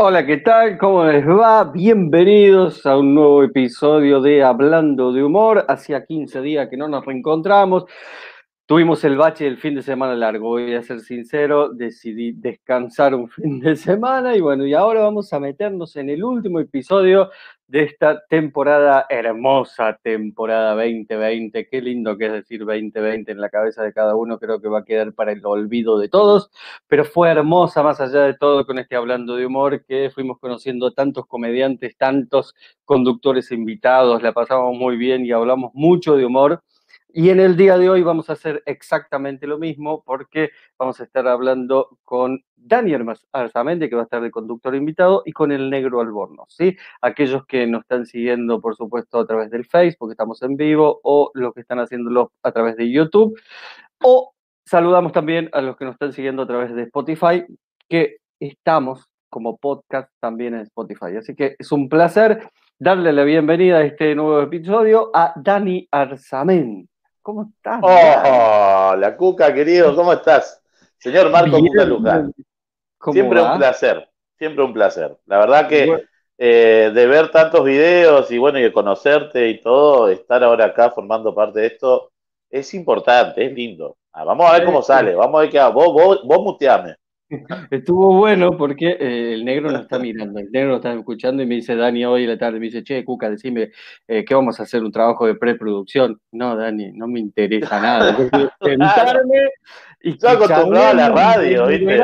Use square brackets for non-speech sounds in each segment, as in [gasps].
Hola, ¿qué tal? ¿Cómo les va? Bienvenidos a un nuevo episodio de Hablando de Humor. Hacía 15 días que no nos reencontramos. Tuvimos el bache del fin de semana largo, voy a ser sincero, decidí descansar un [laughs] fin de semana y bueno, y ahora vamos a meternos en el último episodio de esta temporada, hermosa temporada 2020. Qué lindo que es decir 2020 en la cabeza de cada uno, creo que va a quedar para el olvido de todos, pero fue hermosa más allá de todo con este hablando de humor que fuimos conociendo tantos comediantes, tantos conductores invitados, la pasamos muy bien y hablamos mucho de humor. Y en el día de hoy vamos a hacer exactamente lo mismo porque vamos a estar hablando con Daniel Arzamendi, que va a estar de conductor invitado, y con el negro Albornoz, ¿sí? Aquellos que nos están siguiendo, por supuesto, a través del Facebook, estamos en vivo, o los que están haciéndolo a través de YouTube, o saludamos también a los que nos están siguiendo a través de Spotify, que estamos como podcast también en Spotify. Así que es un placer darle la bienvenida a este nuevo episodio a Dani Arzamendi. ¿Cómo estás? Oh, la Cuca, querido, ¿cómo estás? Señor Marco Cuca Luján. Siempre un placer, siempre un placer. La verdad que eh, de ver tantos videos y bueno, y de conocerte y todo, estar ahora acá formando parte de esto, es importante, es lindo. Ah, vamos a ver cómo sale, vamos a ver qué Vos, vos, vos muteame. [laughs] Estuvo bueno porque eh, el negro no está mirando, el negro está escuchando y me dice, Dani, hoy en la tarde, me dice, che, Cuca, decime eh, que vamos a hacer un trabajo de preproducción. No, Dani, no me interesa nada. [laughs] Sentarme y Estoy acostumbrado a la radio, ¿viste?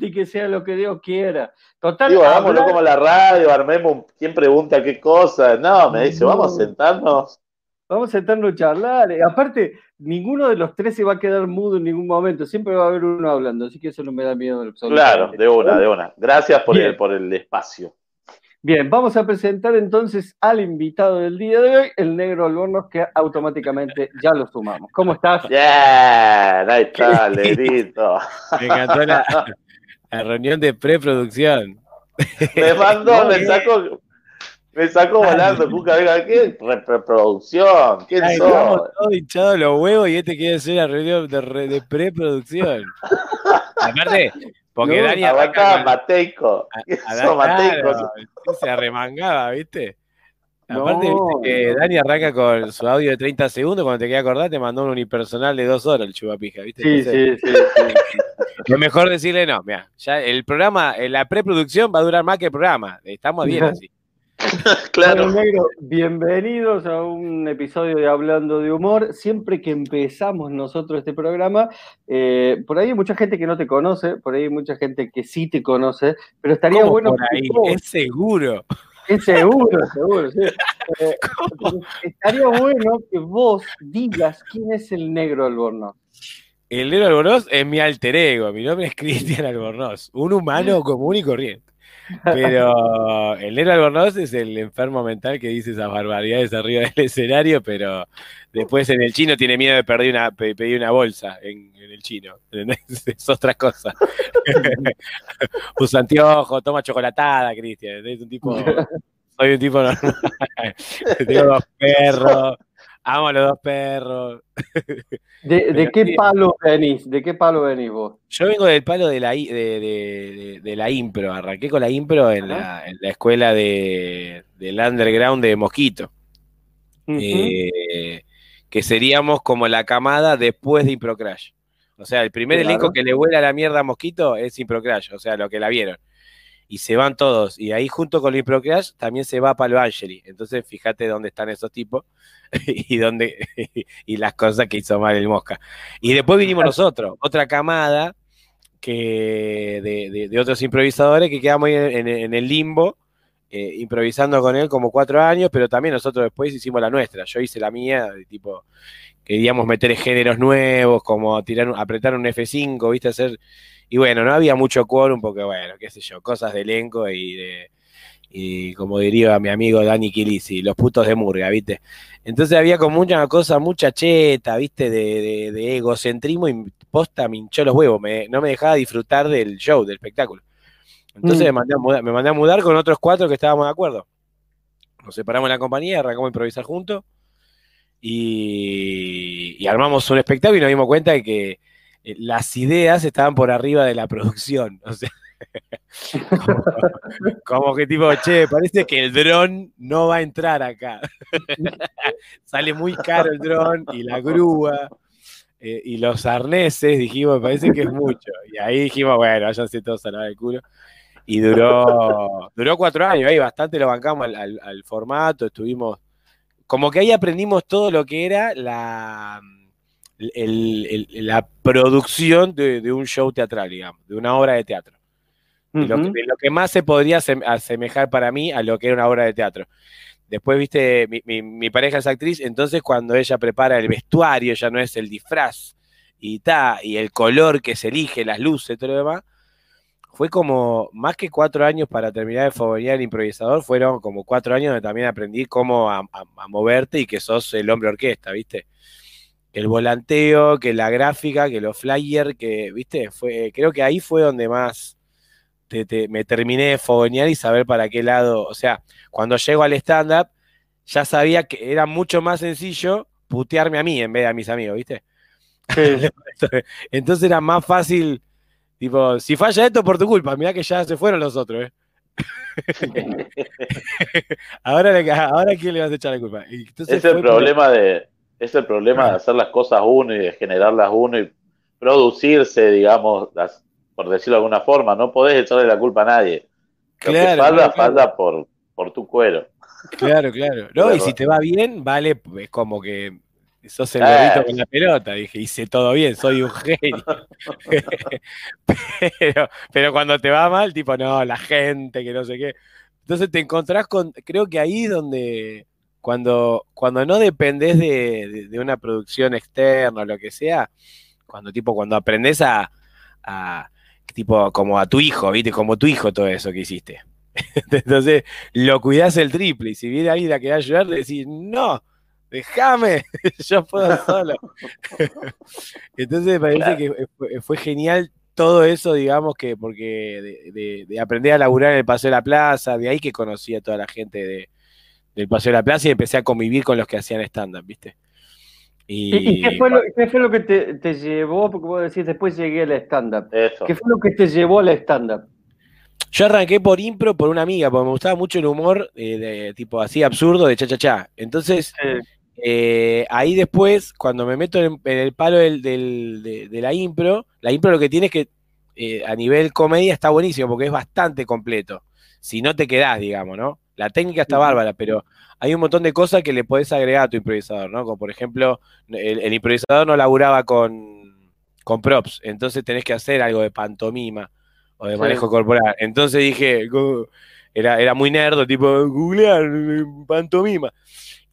y que sea lo que Dios quiera. Total, Digo, hagámoslo como la radio, armemos quién pregunta qué cosa. No, me dice, vamos a sentarnos Vamos a sentarnos a charlar. Aparte, ninguno de los tres se va a quedar mudo en ningún momento. Siempre va a haber uno hablando, así que eso no me da miedo. Claro, de una, de una. Gracias por el, por el espacio. Bien, vamos a presentar entonces al invitado del día de hoy, el negro Albornoz, que automáticamente ya lo sumamos. ¿Cómo estás? Bien, ahí está, Lerito. Me encantó la, reunión de preproducción. Me mandó, me sacó, me sacó volando, Cuca, venga, ¿qué? Reproducción, ¿quién Ay, Estamos todos hinchados los huevos y este quiere hacer la reunión de, de preproducción. [laughs] Aparte, porque no, Dani arranca Mateico. Eso, Mateico. se arremangaba, ¿viste? Aparte, viste que Dani arranca con su audio de 30 segundos, cuando te queda acordar, te mandó un unipersonal de dos horas el chupapija, ¿viste? Sí, sí, sí, [laughs] Lo mejor decirle no, mira, ya el programa, la preproducción va a durar más que el programa. Estamos bien así. [laughs] claro. negro, bienvenidos a un episodio de Hablando de Humor. Siempre que empezamos nosotros este programa, eh, por ahí hay mucha gente que no te conoce, por ahí hay mucha gente que sí te conoce, pero estaría bueno. Por ahí? es seguro. Es seguro, seguro. [laughs] Eh, estaría bueno que vos digas quién es el negro Albornoz. El negro Albornoz es mi alter ego, mi nombre es Cristian Albornoz, un humano [laughs] común y corriente. Pero el negro Albornoz es el enfermo mental que dice esas barbaridades arriba del escenario, pero después en el chino tiene miedo de perder una, pedir una bolsa en, el chino. [laughs] Es otra cosa. [laughs] Usa anteojos, toma chocolatada, Cristian. Es un tipo. [laughs] Soy un tipo normal. Tengo dos perros. Amo a los dos perros. [laughs] ¿De, qué palo venís? ¿De qué palo venís vos? Yo vengo del palo de la, de, la impro. Arranqué con la impro en, la, escuela de, del underground de Mosquito. Eh, que seríamos como la camada después de Impro Crash. O sea, el primer elenco que le vuela la mierda a Mosquito es Impro Crash, o sea, lo que la vieron y se van todos. Y ahí junto con el Crash también se va Palo Angeli. Entonces fíjate dónde están esos tipos [laughs] y dónde [laughs] y las cosas que hizo mal el Mosca. Y después vinimos nosotros, otra camada que de, otros improvisadores que quedamos en, en, el limbo. Eh, improvisando con él como cuatro años, pero también nosotros después hicimos la nuestra. Yo hice la mía, de tipo, queríamos meter géneros nuevos, como tirar, apretar un F5, viste, hacer y bueno, no había mucho quórum porque, bueno, qué sé yo, cosas de elenco y de, y como diría mi amigo Dani Kilisi, los putos de Murga, ¿viste? Entonces había como una cosa, mucha cheta, ¿viste? De, de, egocentrismo y posta me hinchó los huevos, no me dejaba disfrutar del show, del espectáculo. Entonces mm. me, mandé a mudar, me mandé a mudar con otros cuatro que estábamos de acuerdo. Nos separamos de la compañía, arrancamos a improvisar juntos y, y armamos un espectáculo y nos dimos cuenta de que eh, las ideas estaban por arriba de la producción. O sea, [laughs] como, que tipo, che, parece que el dron no va a entrar acá. [laughs] Sale muy caro el dron y la grúa. Eh, y los arneses, dijimos, parece que es mucho. Y ahí dijimos, bueno, váyanse todos a la de culo. Y duró, duró cuatro años, ahí bastante lo bancamos al, formato, estuvimos, como que ahí aprendimos todo lo que era la, la producción de, un show teatral, digamos, de una obra de teatro. lo, que, más se podría asemejar para mí a lo que era una obra de teatro. Después, viste, mi, pareja es actriz, entonces cuando ella prepara el vestuario, ya no es el disfraz y ta, y el color que se elige, las luces, todo lo demás, fue como más que cuatro años para terminar de fogonear el improvisador, fueron como cuatro años donde también aprendí cómo a, moverte y que sos el hombre orquesta, ¿viste? El volanteo, que la gráfica, que los flyers, que, ¿viste? Fue, creo que ahí fue donde más me terminé de fogonear y saber para qué lado, o sea, cuando llego al stand-up, ya sabía que era mucho más sencillo putearme a mí en vez de a mis amigos, ¿viste? [laughs] Entonces era más fácil, tipo, si falla esto por tu culpa, mira que ya se fueron los otros, ¿eh? [laughs] [laughs] ahora, ahora quién le vas a echar la culpa. es el problema de es el problema de hacer las cosas uno y de generarlas uno y producirse, digamos, las, por decirlo de alguna forma, no podés echarle la culpa a nadie. Lo que falta, falta por, por tu cuero. Claro, claro. [laughs] No, y si te va bien, vale, es como que sos el gorrito ah. con la pelota. Dije, hice todo bien, soy un genio. [laughs] pero, pero cuando te va mal, tipo, no, la gente, que no sé qué. Entonces te encontrás con, creo que ahí donde, cuando, cuando no dependés de, de, una producción externa o lo que sea, cuando tipo, cuando aprendes a, tipo, como a tu hijo, ¿viste? Como tu hijo todo eso que hiciste. [laughs] Entonces, lo cuidás el triple. Y si viene alguien a querer ayudar, decís, no, déjame, [laughs] yo puedo [laughs] solo. Entonces, me parece que fue, genial todo eso, digamos, que porque de, aprender a laburar en el Paseo de la Plaza, de ahí que conocí a toda la gente de, del Paseo de la Plaza y empecé a convivir con los que hacían stand-up, ¿viste? Y, qué, fue lo, que te, llevó? Porque vos decís, después llegué al stand-up. ¿Qué fue lo que te llevó al stand-up? Yo arranqué por impro por una amiga, porque me gustaba mucho el humor eh, de, tipo así absurdo de cha cha cha. Entonces, eh, ahí después, cuando me meto en, el palo del, de, la impro, la impro lo que tiene es que eh, a nivel comedia está buenísimo porque es bastante completo. Si no te quedás, digamos, ¿no? La técnica está bárbara, pero hay un montón de cosas que le podés agregar a tu improvisador, ¿no? Como por ejemplo, el, improvisador no laburaba con, con, props, entonces tenés que hacer algo de pantomima o de manejo corporal. Entonces dije, era, era muy nerdo, tipo, googlear pantomima.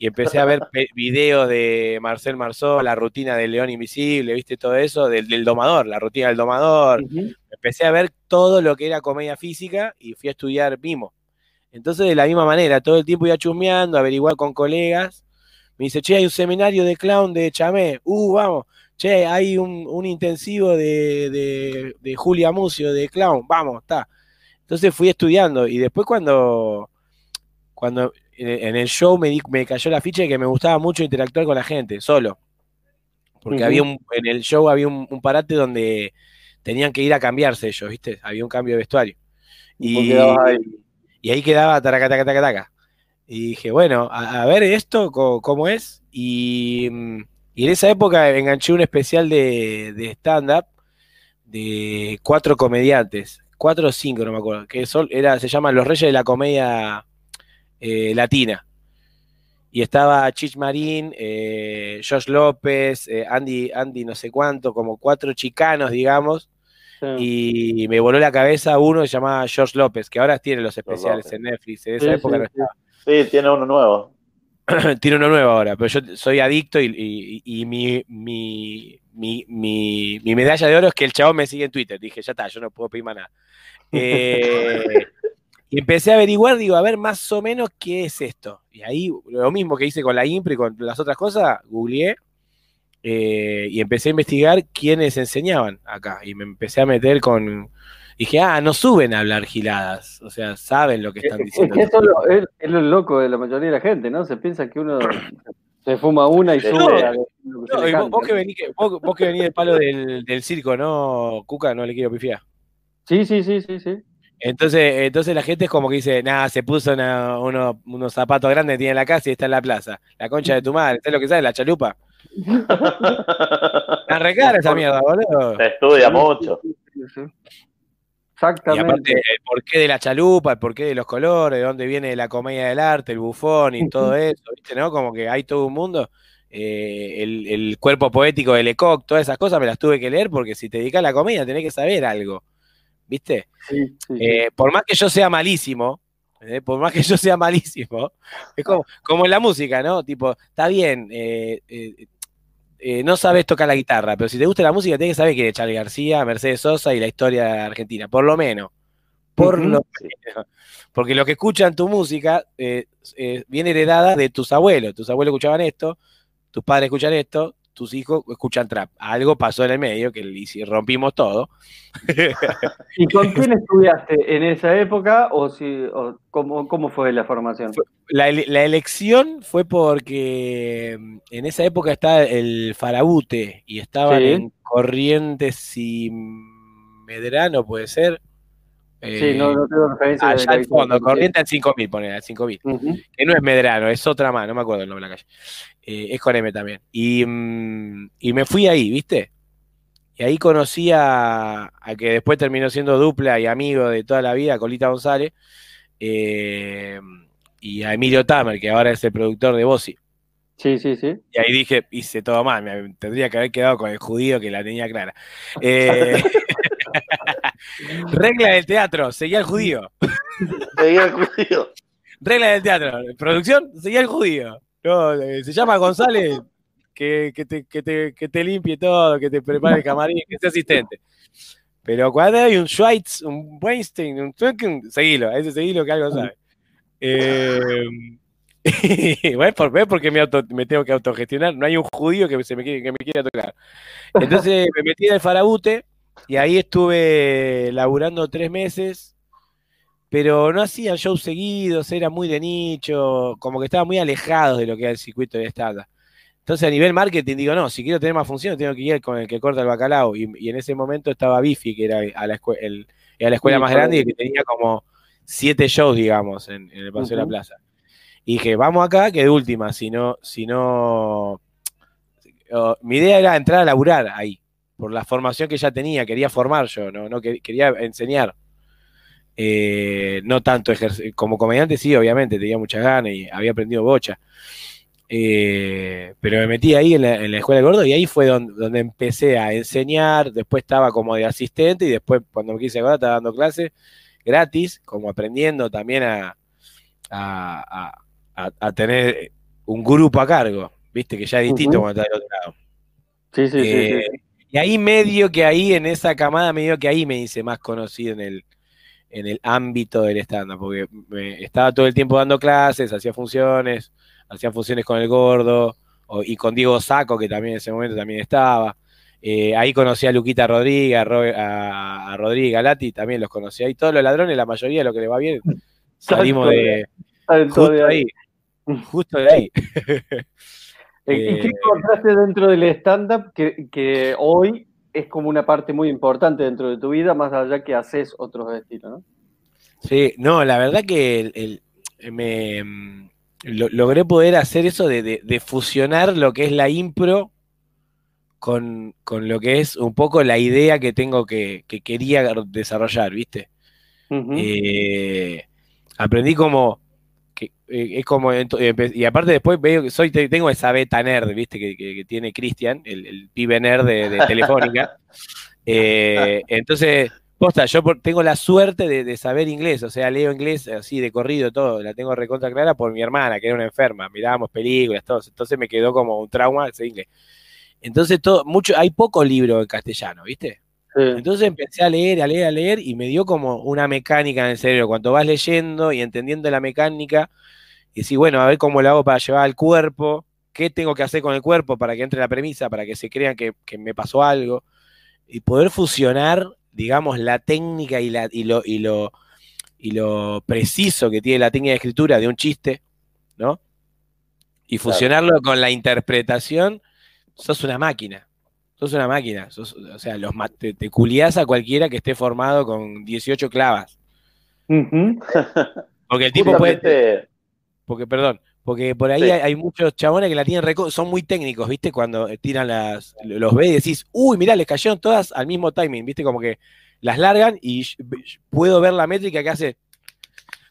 Y empecé a ver [laughs] videos de Marcel Marceau, la rutina del león invisible, viste todo eso, del, domador, la rutina del domador. Empecé a ver todo lo que era comedia física y fui a estudiar mimo. Entonces, de la misma manera, todo el tiempo iba chusmeando, averiguar con colegas. Me dice, che, hay un seminario de clown de Chamé. Uh, vamos. Che, hay un, intensivo de, Julia Mucio, de clown. Vamos, está. Entonces fui estudiando y después cuando, cuando en el show me, me cayó la ficha de que me gustaba mucho interactuar con la gente, solo. Porque había un, en el show había un, parate donde tenían que ir a cambiarse ellos, ¿viste? Había un cambio de vestuario. Y, y ahí quedaba taca, taca, taca, taca. Y dije, bueno, a, ver esto, cómo, es. Y, en esa época enganché un especial de, stand-up de cuatro comediantes, cuatro o cinco, no me acuerdo, que son, era, se llama Los Reyes de la Comedia eh, Latina. Y estaba Chich Marín, eh, Josh López, eh, Andy, Andy no sé cuánto, como cuatro chicanos, digamos, y me voló la cabeza uno que se llamaba George López, que ahora tiene los especiales en Netflix. En esa época no estaba. Sí, tiene uno nuevo. [clears throat] tiene uno nuevo ahora, pero yo soy adicto y, y, mi, mi, mi, mi, medalla de oro es que el chabón me sigue en Twitter. Dije, ya está, yo no puedo pedir más nada. [laughs] Eh, y empecé a averiguar, digo, a ver más o menos qué es esto. Y ahí, lo mismo que hice con la Impre y con las otras cosas, googleé eh, y empecé a investigar quiénes enseñaban acá. Y me empecé a meter con. Dije, ah, no suben a hablar giladas. O sea, saben lo que están diciendo. Es, es, lo loco de la mayoría de la gente, ¿no? Se piensa que uno [clears throat] se fuma una y sube a no, vos, que venís, vos, que venís del palo del, del, circo, ¿no, Cuca? No le quiero pifiar. Sí, sí, sí, sí, sí. Entonces, entonces la gente es como que dice, nada, se puso unos zapatos grandes que tiene en la casa y está en la plaza. La concha de tu madre, ¿sabes lo que sabes? La chalupa. [laughs] La recara esa mierda, boludo. Se estudia mucho. Exactamente. Y aparte, el porqué de la chalupa, el porqué de los colores, de dónde viene la comedia del arte, el bufón y todo [laughs] eso, ¿viste? ¿No? Como que hay todo un mundo. Eh, el, cuerpo poético de Lecoq, todas esas cosas me las tuve que leer porque si te dedicas a la comedia tenés que saber algo. ¿viste? Eh, por más que yo sea malísimo, eh, por más que yo sea malísimo, es como, como en la música, ¿no? Tipo, está bien, eh, no sabes tocar la guitarra, pero si te gusta la música, tienes que saber que Charlie García, Mercedes Sosa y la historia Argentina, por lo menos. Por lo menos. Porque lo que escuchan tu música viene heredada de tus abuelos. Tus abuelos escuchaban esto, tus padres escuchan esto, tus hijos escuchan trap. Algo pasó en el medio que rompimos todo. [laughs] ¿Y con quién estudiaste en esa época o, si, cómo, fue la formación? La, elección fue porque mm, en esa época estaba el Farabute y estaban en Corrientes y Medrano, puede ser. Sí, no, no tengo referencia. Allá al fondo, corriente al 5000, poner al 5000. Que no es Medrano, es otra más, no me acuerdo el nombre de la calle. Eh, es con M también. Y, mm, y, me fui ahí, ¿viste? Y ahí conocí a, que después terminó siendo dupla y amigo de toda la vida, Colita González, eh, y a Emilio Tamer, que ahora es el productor de Bossi. Sí, sí, sí. Y ahí dije, hice todo mal, me tendría que haber quedado con el judío que la tenía clara. Eh, [laughs] [laughs] regla del teatro, seguía el judío. Seguía el judío. Regla del teatro, producción, seguía el judío. No, se llama González, que, te, que, te, limpie todo, que te prepare el camarín, que sea asistente. Pero cuando hay un Schweitz, un Weinstein, un Tunken, seguilo, ese seguilo que algo sabe. Eh, [laughs] bueno, por ver porque me, me, tengo que autogestionar. No hay un judío que, se me, que me quiera tocar. Entonces me metí en el Farabute y ahí estuve laburando tres meses pero no hacían shows seguidos, era muy de nicho, como que estaban muy alejados de lo que era el circuito de stand Entonces, a nivel marketing, digo, no, si quiero tener más funciones, tengo que ir con el que corta el bacalao. Y, en ese momento estaba Bifi, que era a la, la escuela más grande y que tenía como siete shows, digamos, en, el Paseo de la Plaza. Y dije, vamos acá, que de última, si no, si no. mi idea era entrar a laburar ahí, por la formación que ya tenía, quería formar yo, no, no quería enseñar. Eh, no tanto ejercer, como comediante sí, obviamente, tenía muchas ganas y había aprendido bocha. Eh, pero me metí ahí en la, escuela de gordo y ahí fue donde, empecé a enseñar, después estaba como de asistente y después cuando me quise ahora estaba dando clases gratis, como aprendiendo también a, a, tener un grupo a cargo, viste que ya es distinto cuando estás del otro lado. Sí, sí, sí, eh, Y ahí medio que ahí, en esa camada, medio que ahí me hice más conocido en el, en el ámbito del stand porque estaba todo el tiempo dando clases, hacía funciones, hacía funciones con el gordo y con Diego Saco, que también en ese momento también estaba. Eh, ahí conocí a Luquita Rodríguez, a, Rodríguez Galati, también los conocí ahí. Todos los ladrones, la mayoría de lo que le va bien, salimos de. Justo ahí. Justo de ahí. [laughs] ¿En qué eh, encontraste dentro del stand-up que, que hoy es como una parte muy importante dentro de tu vida, más allá que haces otros estilos, ¿no? Sí, no, la verdad que me mm, logré poder hacer eso de, fusionar lo que es la impro con, lo que es un poco la idea que tengo que, quería desarrollar, ¿viste? Eh, aprendí como eh, es como, y aparte después veo que soy, tengo esa beta nerd, viste, que, tiene Cristian, el, pibe nerd de, Telefónica. [laughs] Eh, entonces, posta, yo tengo la suerte de, saber inglés, o sea, leo inglés así de corrido, todo, la tengo recontra clara por mi hermana, que era una enferma, mirábamos películas, todo, entonces me quedó como un trauma ese inglés. Entonces, todo, mucho, hay pocos libros en castellano, ¿viste? Entonces empecé a leer, a leer, a leer y me dio como una mecánica en el cerebro. Cuando vas leyendo y entendiendo la mecánica, y decís, bueno, a ver cómo lo hago para llevar al cuerpo, qué tengo que hacer con el cuerpo para que entre la premisa, para que se crean que, me pasó algo, y poder fusionar, digamos, la técnica y, la, y, lo, y, lo, y lo preciso que tiene la técnica de escritura de un chiste, ¿no? Y fusionarlo con la interpretación, sos una máquina. Sos una máquina. o sea, los, te, te culiás a cualquiera que esté formado con 18 clavas. Porque el tipo puede. Porque, perdón, porque por ahí hay, muchos chabones que la tienen son muy técnicos, ¿viste? Cuando tiran las, los ve y decís, uy, mirá, les cayeron todas al mismo timing, ¿viste? Como que las largan y puedo ver la métrica que hace,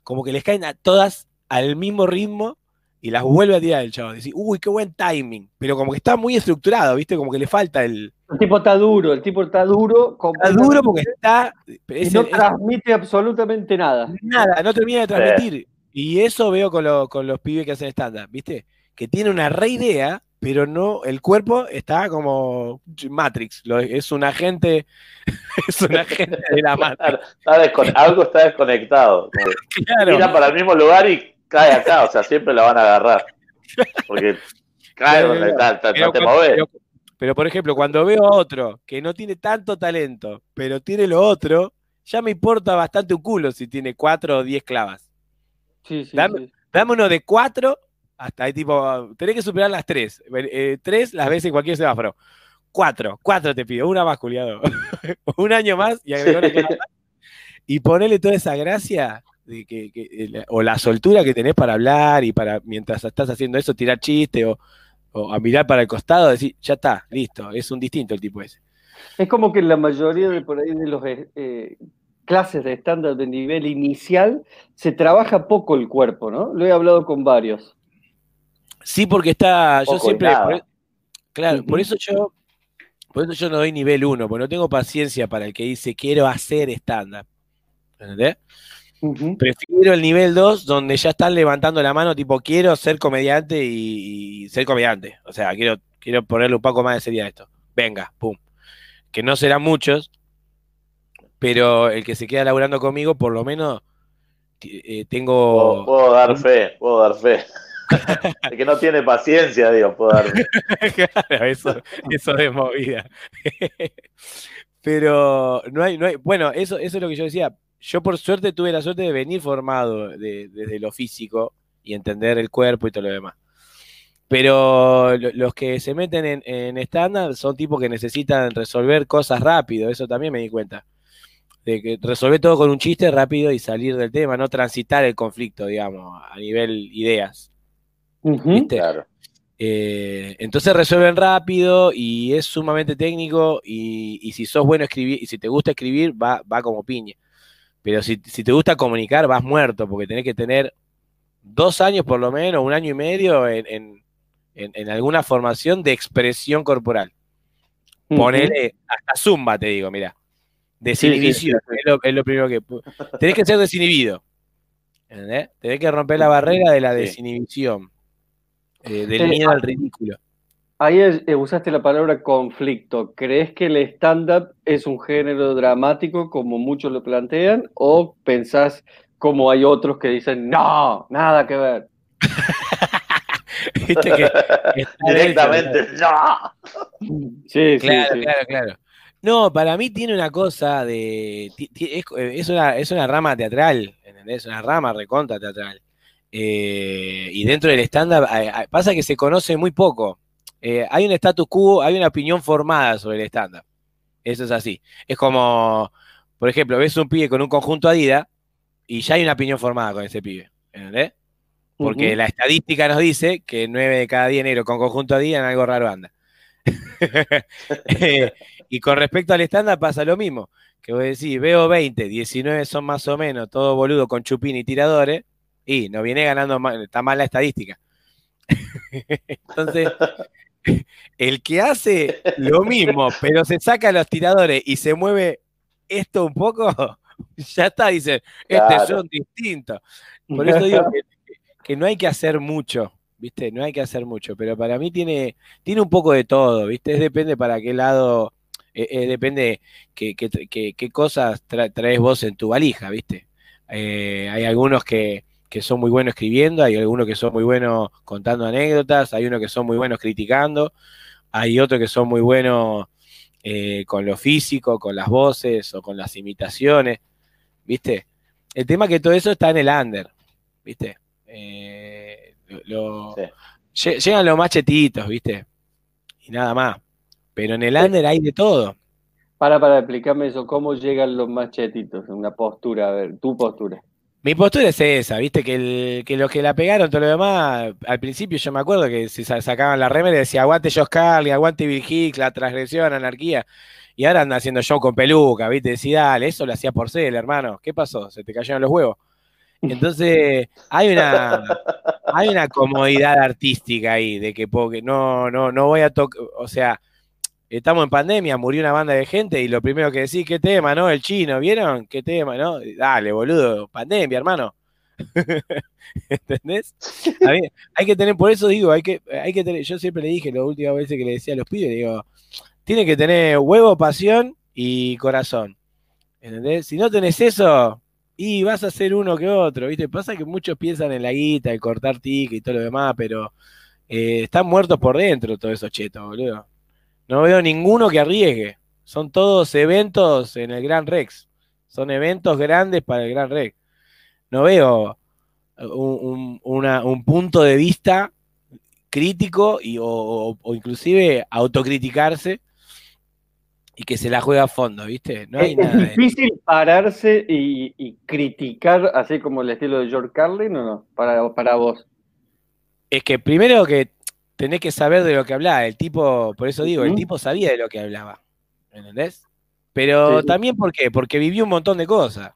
como que les caen a todas al mismo ritmo y las vuelve a tirar el chabón. Decís, uy, qué buen timing. Pero como que está muy estructurado, ¿viste? Como que le falta el. El tipo está duro, el tipo está duro. Está duro porque está. y no transmite absolutamente nada. Nada, no termina de transmitir. Y eso veo con, con los pibes que hacen estándar, ¿viste? Que tiene una re idea, pero no, el cuerpo está como Matrix, es un agente, [laughs] es un agente de la Matrix. algo está desconectado. [laughs] Mira para el mismo lugar y cae acá, o sea, siempre la van a agarrar. Porque cae donde está, no te mueves. Pero, por ejemplo, cuando veo a otro que no tiene tanto talento, pero tiene lo otro, ya me importa bastante un culo si tiene cuatro o diez clavas. Sí, sí, dame, uno de cuatro, hasta ahí tipo, tenés que superar las tres. Eh, tres las veces en cualquier semáforo. Cuatro, cuatro te pido, una más, culiado. [laughs] un año más y Y ponele toda esa gracia de que, eh, o la soltura que tenés para hablar y para, mientras estás haciendo eso, tirar chiste o, a mirar para el costado, decir, ya está, listo, es un distinto el tipo ese. Es como que la mayoría de por ahí de los eh, clases de estándar de nivel inicial, se trabaja poco el cuerpo, ¿no? Lo he hablado con varios. Sí, porque está, yo siempre, e, claro, por eso yo, por eso yo no doy nivel 1, porque no tengo paciencia para el que dice quiero hacer estándar. ¿Entendés? Prefiero el nivel 2 donde ya están levantando la mano, tipo, quiero ser comediante y, ser comediante. O sea, quiero, quiero ponerle un poco más de seriedad a esto. Venga, pum. Que no serán muchos, pero el que se queda laburando conmigo, por lo menos eh, tengo. Puedo, dar fe, puedo dar fe. [laughs] el que no tiene paciencia, digo, puedo dar fe. [laughs] claro, eso, eso es movida. [laughs] pero no hay, no hay. Bueno, eso, eso es lo que yo decía. Yo, por suerte, tuve la suerte de venir formado desde lo físico y entender el cuerpo y todo lo demás. Pero los que se meten en, en estándar son tipos que necesitan resolver cosas rápido, eso también me di cuenta de que resolver todo con un chiste rápido y salir del tema, no transitar el conflicto, digamos, a nivel ideas. Claro. Eh, entonces resuelven rápido y es sumamente técnico y, si sos bueno escribir y si te gusta escribir va, va como piña. Pero si, te gusta comunicar vas muerto porque tenés que tener dos años por lo menos, un año y medio en, alguna formación de expresión corporal. Ponele hasta zumba, te digo, mira. Desinhibición, Es, lo, primero que. Tenés que ser desinhibido. ¿Entendés? Tenés que romper la barrera de la desinhibición. Eh, del miedo al ridículo. Ahí eh, usaste la palabra conflicto. ¿Crees que el stand-up es un género dramático como muchos lo plantean? ¿O pensás como hay otros que dicen, no, nada que ver? [laughs] [laughs] Directamente, no. Sí, claro, sí, claro, claro. No, para mí tiene una cosa de. Es, una, es una rama teatral, ¿entendés? Una rama recontra teatral. Eh, y dentro del estándar pasa que se conoce muy poco. Eh, hay un status quo, hay una opinión formada sobre el estándar. Eso es así. Es como, por ejemplo, ves un pibe con un conjunto Adidas y ya hay una opinión formada con ese pibe. ¿Entendés? Porque la estadística nos dice que 9 de cada 10 negros con conjunto Adidas en algo raro anda. [laughs] Eh, y con respecto al estándar pasa lo mismo. Que vos decís, veo 20, 19 son más o menos, todo boludo con chupín y tiradores, y no viene ganando, está mal la estadística. [laughs] Entonces, [laughs] el que hace lo mismo, pero se saca los tiradores y se mueve esto un poco, [laughs] ya está, dice, este son distintos. Por eso digo que no hay que hacer mucho. ¿viste? No hay que hacer mucho, pero para mí tiene, tiene un poco de todo, ¿viste? depende para qué lado eh, eh, depende qué, qué, cosas traes vos en tu valija, ¿viste? Eh, hay algunos que, son muy buenos escribiendo, hay algunos que son muy buenos contando anécdotas, hay unos que son muy buenos criticando, hay otros que son muy buenos con lo físico, con las voces o con las imitaciones, ¿viste? El tema es que todo eso está en el under, ¿viste? Llegan los machetitos, ¿viste? Y nada más. Pero en el under hay de todo. Para, para explicarme eso, ¿cómo llegan los machetitos? Una postura, a ver, tu postura. Mi postura es esa, viste, que, que los que la pegaron, todo lo demás, al principio yo me acuerdo que si sacaban la remera y decía aguante Josh Carly, aguante Bill Hicks, la transgresión, anarquía, y ahora andan haciendo show con peluca, viste, decía, dale, eso lo hacía por ser, hermano, ¿qué pasó? ¿Se te cayeron los huevos? Entonces, hay una, hay una comodidad artística ahí, de que no, no, no voy a tocar, o sea, estamos en pandemia, murió una banda de gente y lo primero que decís, ¿qué tema, no? El chino, ¿vieron? ¿Qué tema, no? Dale, boludo, pandemia, hermano. [laughs] ¿Entendés? hay que tener, por eso digo, hay que, hay que tener, yo siempre le dije, la última vez que le decía a los pibes, digo, tiene que tener huevo, pasión y corazón. ¿Entendés? Si no tenés eso, y vas a ser uno que otro, ¿viste? Pasa que muchos piensan en la guita, el cortar tic y todo lo demás, pero eh, están muertos por dentro todos esos chetos, boludo. No veo ninguno que arriesgue. Son todos eventos en el Gran Rex. Son eventos grandes para el Gran Rex. No veo un, punto de vista crítico y, o, inclusive autocriticarse y que se la juega a fondo, ¿viste? No hay es, difícil pararse y, criticar así como el estilo de George Carlin o no, para, para vos. Es que primero que tenés que saber de lo que hablaba. El tipo, por eso digo, el tipo sabía de lo que hablaba. ¿Entendés? Pero también, ¿por qué? Porque vivió un montón de cosas.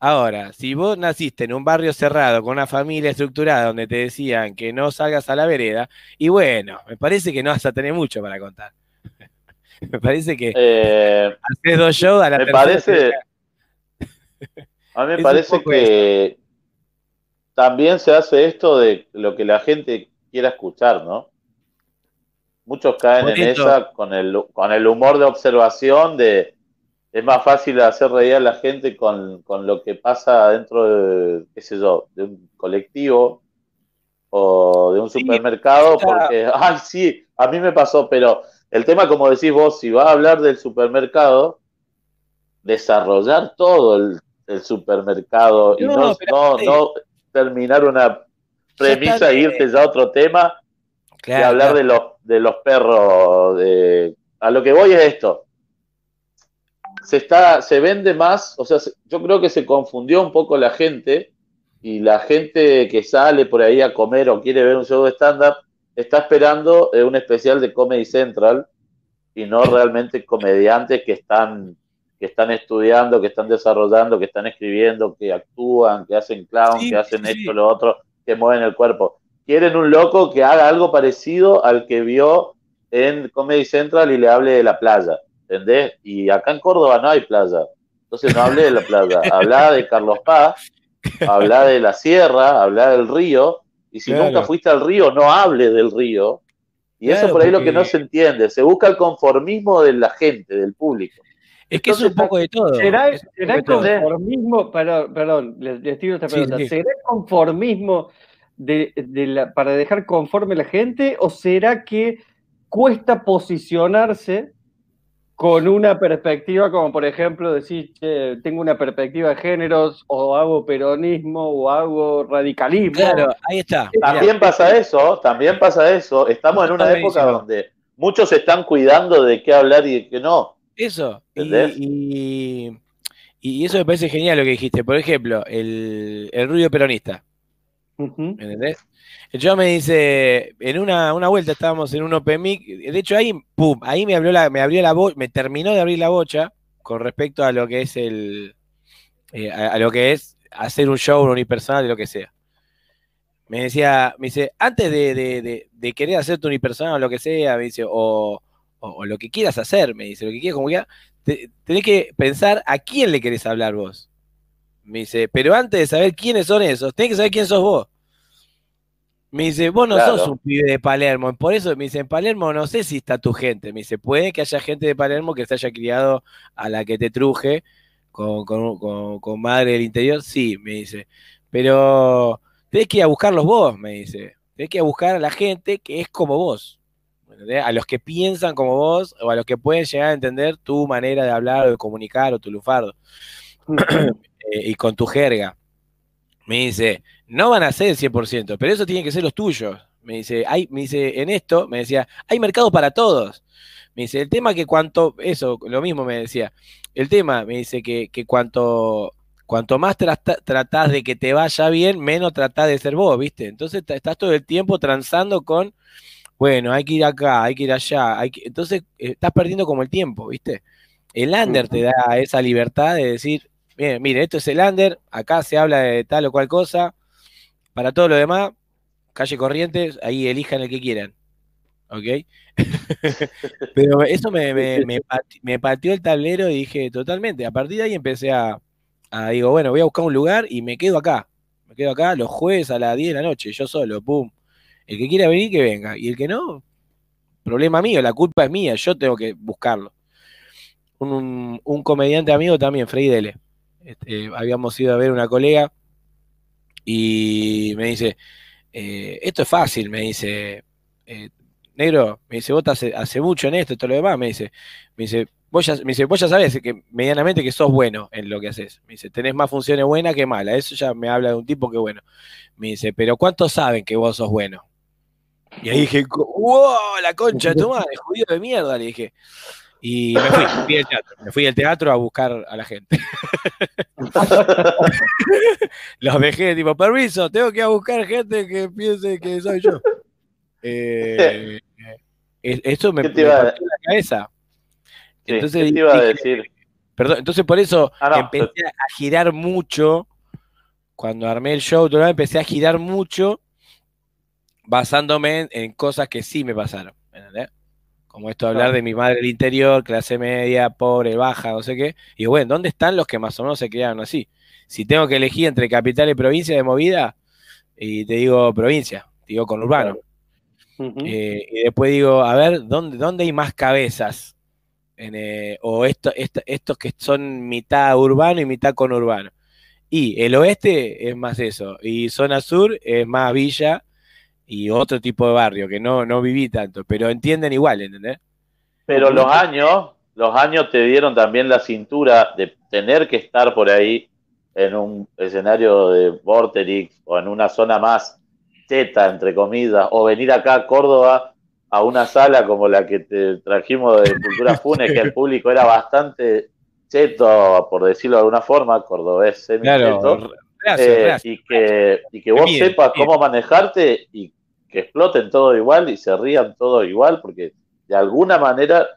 Ahora, si vos naciste en un barrio cerrado, con una familia estructurada, donde te decían que no salgas a la vereda, y bueno, me parece que no vas a tener mucho para contar. [laughs] me parece que eh, haces dos shows a la me parece, A mí me parece que también se hace esto de lo que la gente quiera escuchar, ¿no? Muchos caen en esa con el, con el humor de observación de es más fácil hacer reír a la gente con, lo que pasa dentro de, qué sé yo, de un colectivo o de un supermercado, porque, ay, [laughs] sí, a mí me pasó, pero el tema, como decís vos, si vas a hablar del supermercado, desarrollar todo el, supermercado y no, no, no terminar una premisa e irte ya a otro tema y hablar de los de los perros de a lo que voy es esto. Se está se vende más o sea yo creo que se confundió un poco la gente y la gente que sale por ahí a comer o quiere ver un show de stand up está esperando eh, un especial de Comedy Central y no realmente comediantes que están que están estudiando, que están desarrollando, que están escribiendo, que actúan, que hacen clown, que hacen esto, lo otro que mueven el cuerpo. Quieren un loco que haga algo parecido al que vio en Comedy Central y le hable de la playa, ¿entendés? Y acá en Córdoba no hay playa, entonces no hable de la playa, [laughs] habla de Carlos Paz, habla de la sierra, habla del río, y si nunca fuiste al río, no hable del río. Y eso por ahí es lo que no se entiende, se busca el conformismo de la gente, del público. Es que es un poco de todo. ¿Será, el conformismo, perdón, les, tiro esta pregunta, ¿será conformismo de, la, para dejar conforme la gente o será que cuesta posicionarse con una perspectiva como por ejemplo decir, tengo una perspectiva de géneros o hago peronismo o hago radicalismo? Claro, ahí está. También pasa eso, también pasa eso. Estamos en una época donde muchos están cuidando de qué hablar y de qué no. Eso. Y, y, eso me parece genial lo que dijiste. Por ejemplo, el, el ruido peronista. ¿Entendés? Yo me dice, en una, vuelta estábamos en un Open Mic, de hecho ahí, pum, ahí me abrió la, me abrió la me terminó de abrir la bocha con respecto a lo que es el, eh, a, lo que es hacer un show unipersonal, de lo que sea. Me decía, me dice, antes de, de, de, querer hacer tu unipersonal o lo que sea, me dice, o, o, lo que quieras hacer, me dice, lo que quieras, como ya, tenés que pensar a quién le querés hablar vos. Me dice, pero antes de saber quiénes son esos, tenés que saber quién sos vos. Me dice, vos no sos un pibe de Palermo. Por eso me dice, en Palermo no sé si está tu gente. Me dice, puede que haya gente de Palermo que se haya criado a la que te truje con, con madre del interior. Sí, me dice. Pero tenés que ir a buscarlos vos, me dice. Tenés que ir a buscar a la gente que es como vos a los que piensan como vos o a los que pueden llegar a entender tu manera de hablar o de comunicar o tu lufardo [clears throat] eh, y con tu jerga. Me dice, no van a ser el 100%, pero eso tiene que ser los tuyos. Me dice, hay, me dice, en esto, me decía, hay mercado para todos. Me dice, el tema que cuanto, eso, lo mismo me decía, el tema, me dice que, que cuanto, cuanto más tratás de que te vaya bien, menos tratás de ser vos, ¿viste? Entonces estás todo el tiempo transando con, bueno, hay que ir acá, hay que ir allá, hay que... entonces eh, estás perdiendo como el tiempo, ¿viste? El under te da esa libertad de decir, mire, mire, esto es el under, acá se habla de tal o cual cosa, para todo lo demás, calle Corrientes, ahí elijan el que quieran. ¿Ok? [laughs] Pero eso me, [laughs] me, pateó el tablero y dije, totalmente. A partir de ahí empecé a, digo, bueno, voy a buscar un lugar y me quedo acá. Me quedo acá los jueves a las 10 de la noche, yo solo, pum. El que quiera venir, que venga. Y el que no, problema mío, la culpa es mía, yo tengo que buscarlo. Un, comediante amigo también, Freddy Dele. Este, habíamos ido a ver una colega y me dice, eh, esto es fácil, me dice, eh, negro, me dice, vos hace, hace mucho en esto todo lo demás, me dice, me dice, vos ya, me dice, vos ya sabés que medianamente que sos bueno en lo que haces. Me dice, tenés más funciones buenas que malas. Eso ya me habla de un tipo que bueno. Me dice, pero ¿cuántos saben que vos sos bueno? Y ahí dije, wow, la concha de tu madre, judío de mierda, le dije. Y me fui, fui al teatro, me fui al teatro a buscar a la gente. [laughs] Los dejé, tipo, permiso, tengo que ir a buscar gente que piense que soy yo. Eh, eso me, partió la cabeza. entonces, te iba a decir? Perdón, entonces por eso ah, empecé a girar mucho. Cuando armé el show, empecé a girar mucho basándome en, cosas que sí me pasaron. Como esto de hablar de mi madre del interior, clase media, pobre, baja, no sé qué. Y bueno, ¿dónde están los que más o menos se criaron así? Si tengo que elegir entre capital y provincia de movida, y te digo provincia, te digo con urbano. Eh, y después digo, a ver, ¿dónde, dónde hay más cabezas? Eh, o esto, estos que son mitad urbano y mitad conurbano. Y el oeste es más eso, y zona sur es más villa y otro tipo de barrio, que no, no viví tanto, pero entienden igual, ¿entendés? Pero los años, los años te dieron también la cintura de tener que estar por ahí en un escenario de Vorterix o en una zona más teta, entre comillas, o venir acá a Córdoba a una sala como la que te trajimos de Cultura [laughs] Funes, que el público era bastante cheto, por decirlo de alguna forma, cordobés semi claro, eh, y que, y que vos sepas cómo manejarte y que exploten todo igual y se rían todo igual, porque de alguna manera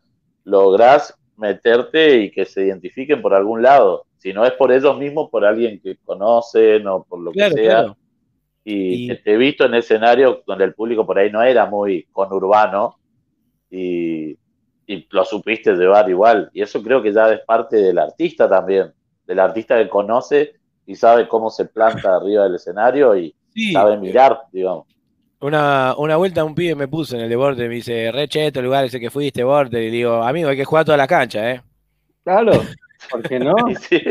lográs meterte y que se identifiquen por algún lado. Si no es por ellos mismos, por alguien que conocen o por lo que sea. Y, te he visto en escenarios donde el público por ahí no era muy conurbano y, y lo supiste llevar igual. Y eso creo que ya es parte del artista también, del artista que conoce y sabe cómo se planta arriba del escenario y sabe mirar, digamos. Una, una vuelta un pibe me puso en el de Border, me dice, re cheto el lugar ese que fuiste, Border, y digo, amigo, hay que jugar toda la cancha, ¿eh? Claro, ¿por qué no? [laughs] sí,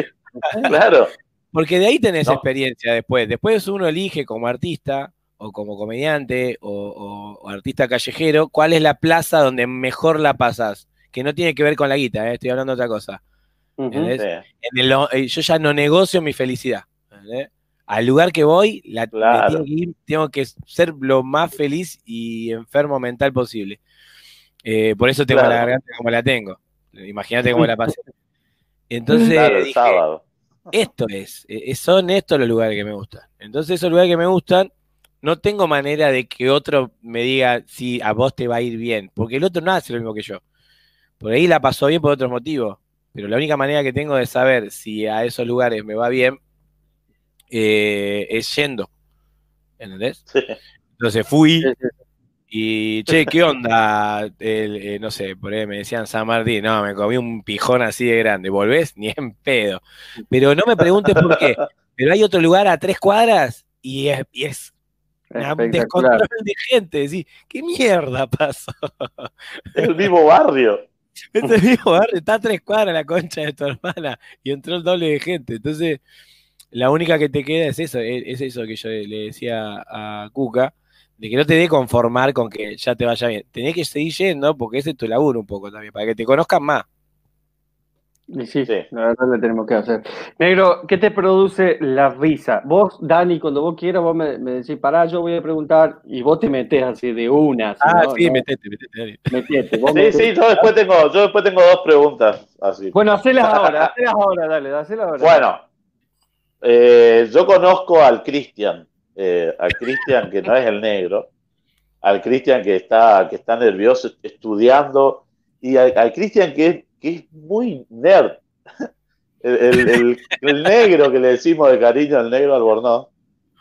claro. Porque de ahí tenés experiencia después. Después uno elige como artista o como comediante o, artista callejero cuál es la plaza donde mejor la pasas. Que no tiene que ver con la guita, ¿eh? estoy hablando de otra cosa. Eh, yo ya no negocio mi felicidad. Al lugar que voy, la, tengo, que ser lo más feliz y enfermo mental posible. Eh, por eso tengo la garganta como la tengo. Imagínate cómo la [laughs] pasé. Entonces, sábado esto es, e, son estos los lugares que me gustan. Entonces esos lugares que me gustan, no tengo manera de que otro me diga si a vos te va a ir bien, porque el otro no hace lo mismo que yo. Por ahí la pasó bien por otros motivos, pero la única manera que tengo de saber si a esos lugares me va bien eh, es yendo. ¿Entendés? Entonces fui, y, che, ¿qué onda? Eh, no sé, por ahí me decían San Martín, no, me comí un pijón así de grande, ¿volvés? [laughs] Ni en pedo. Pero no me preguntes por qué. Pero hay otro lugar a tres cuadras y es, y es un descontrol de gente. Decís, ¿qué mierda pasó? Es el mismo barrio. Es el mismo está a tres cuadras la concha de tu hermana y entró el doble de gente. Entonces, la única que te queda es eso, es eso que yo le decía a Cuca de que no te dé conformar con que ya te vaya bien. Tenés que seguir yendo porque ese es tu laburo un poco también, para que te conozcan más. Sí, sí, la verdad le tenemos que hacer. Negro, ¿qué te produce la risa? Vos, Dani, cuando vos quieras, vos me, decís, pará, yo voy a preguntar, y vos te metés así de una. ah, sí, metete, metete. metete sí, sí, yo después, tengo, yo después tengo dos preguntas así. Bueno, hacelas [laughs] ahora, hacelas ahora, dale, hacelas ahora. Bueno, Eh, yo conozco al Cristian, eh, al Cristian que no es el negro, al Cristian que está, que está nervioso estudiando, y al, Cristian que, que, es muy nerd. El, negro que le decimos de cariño al negro Albornoz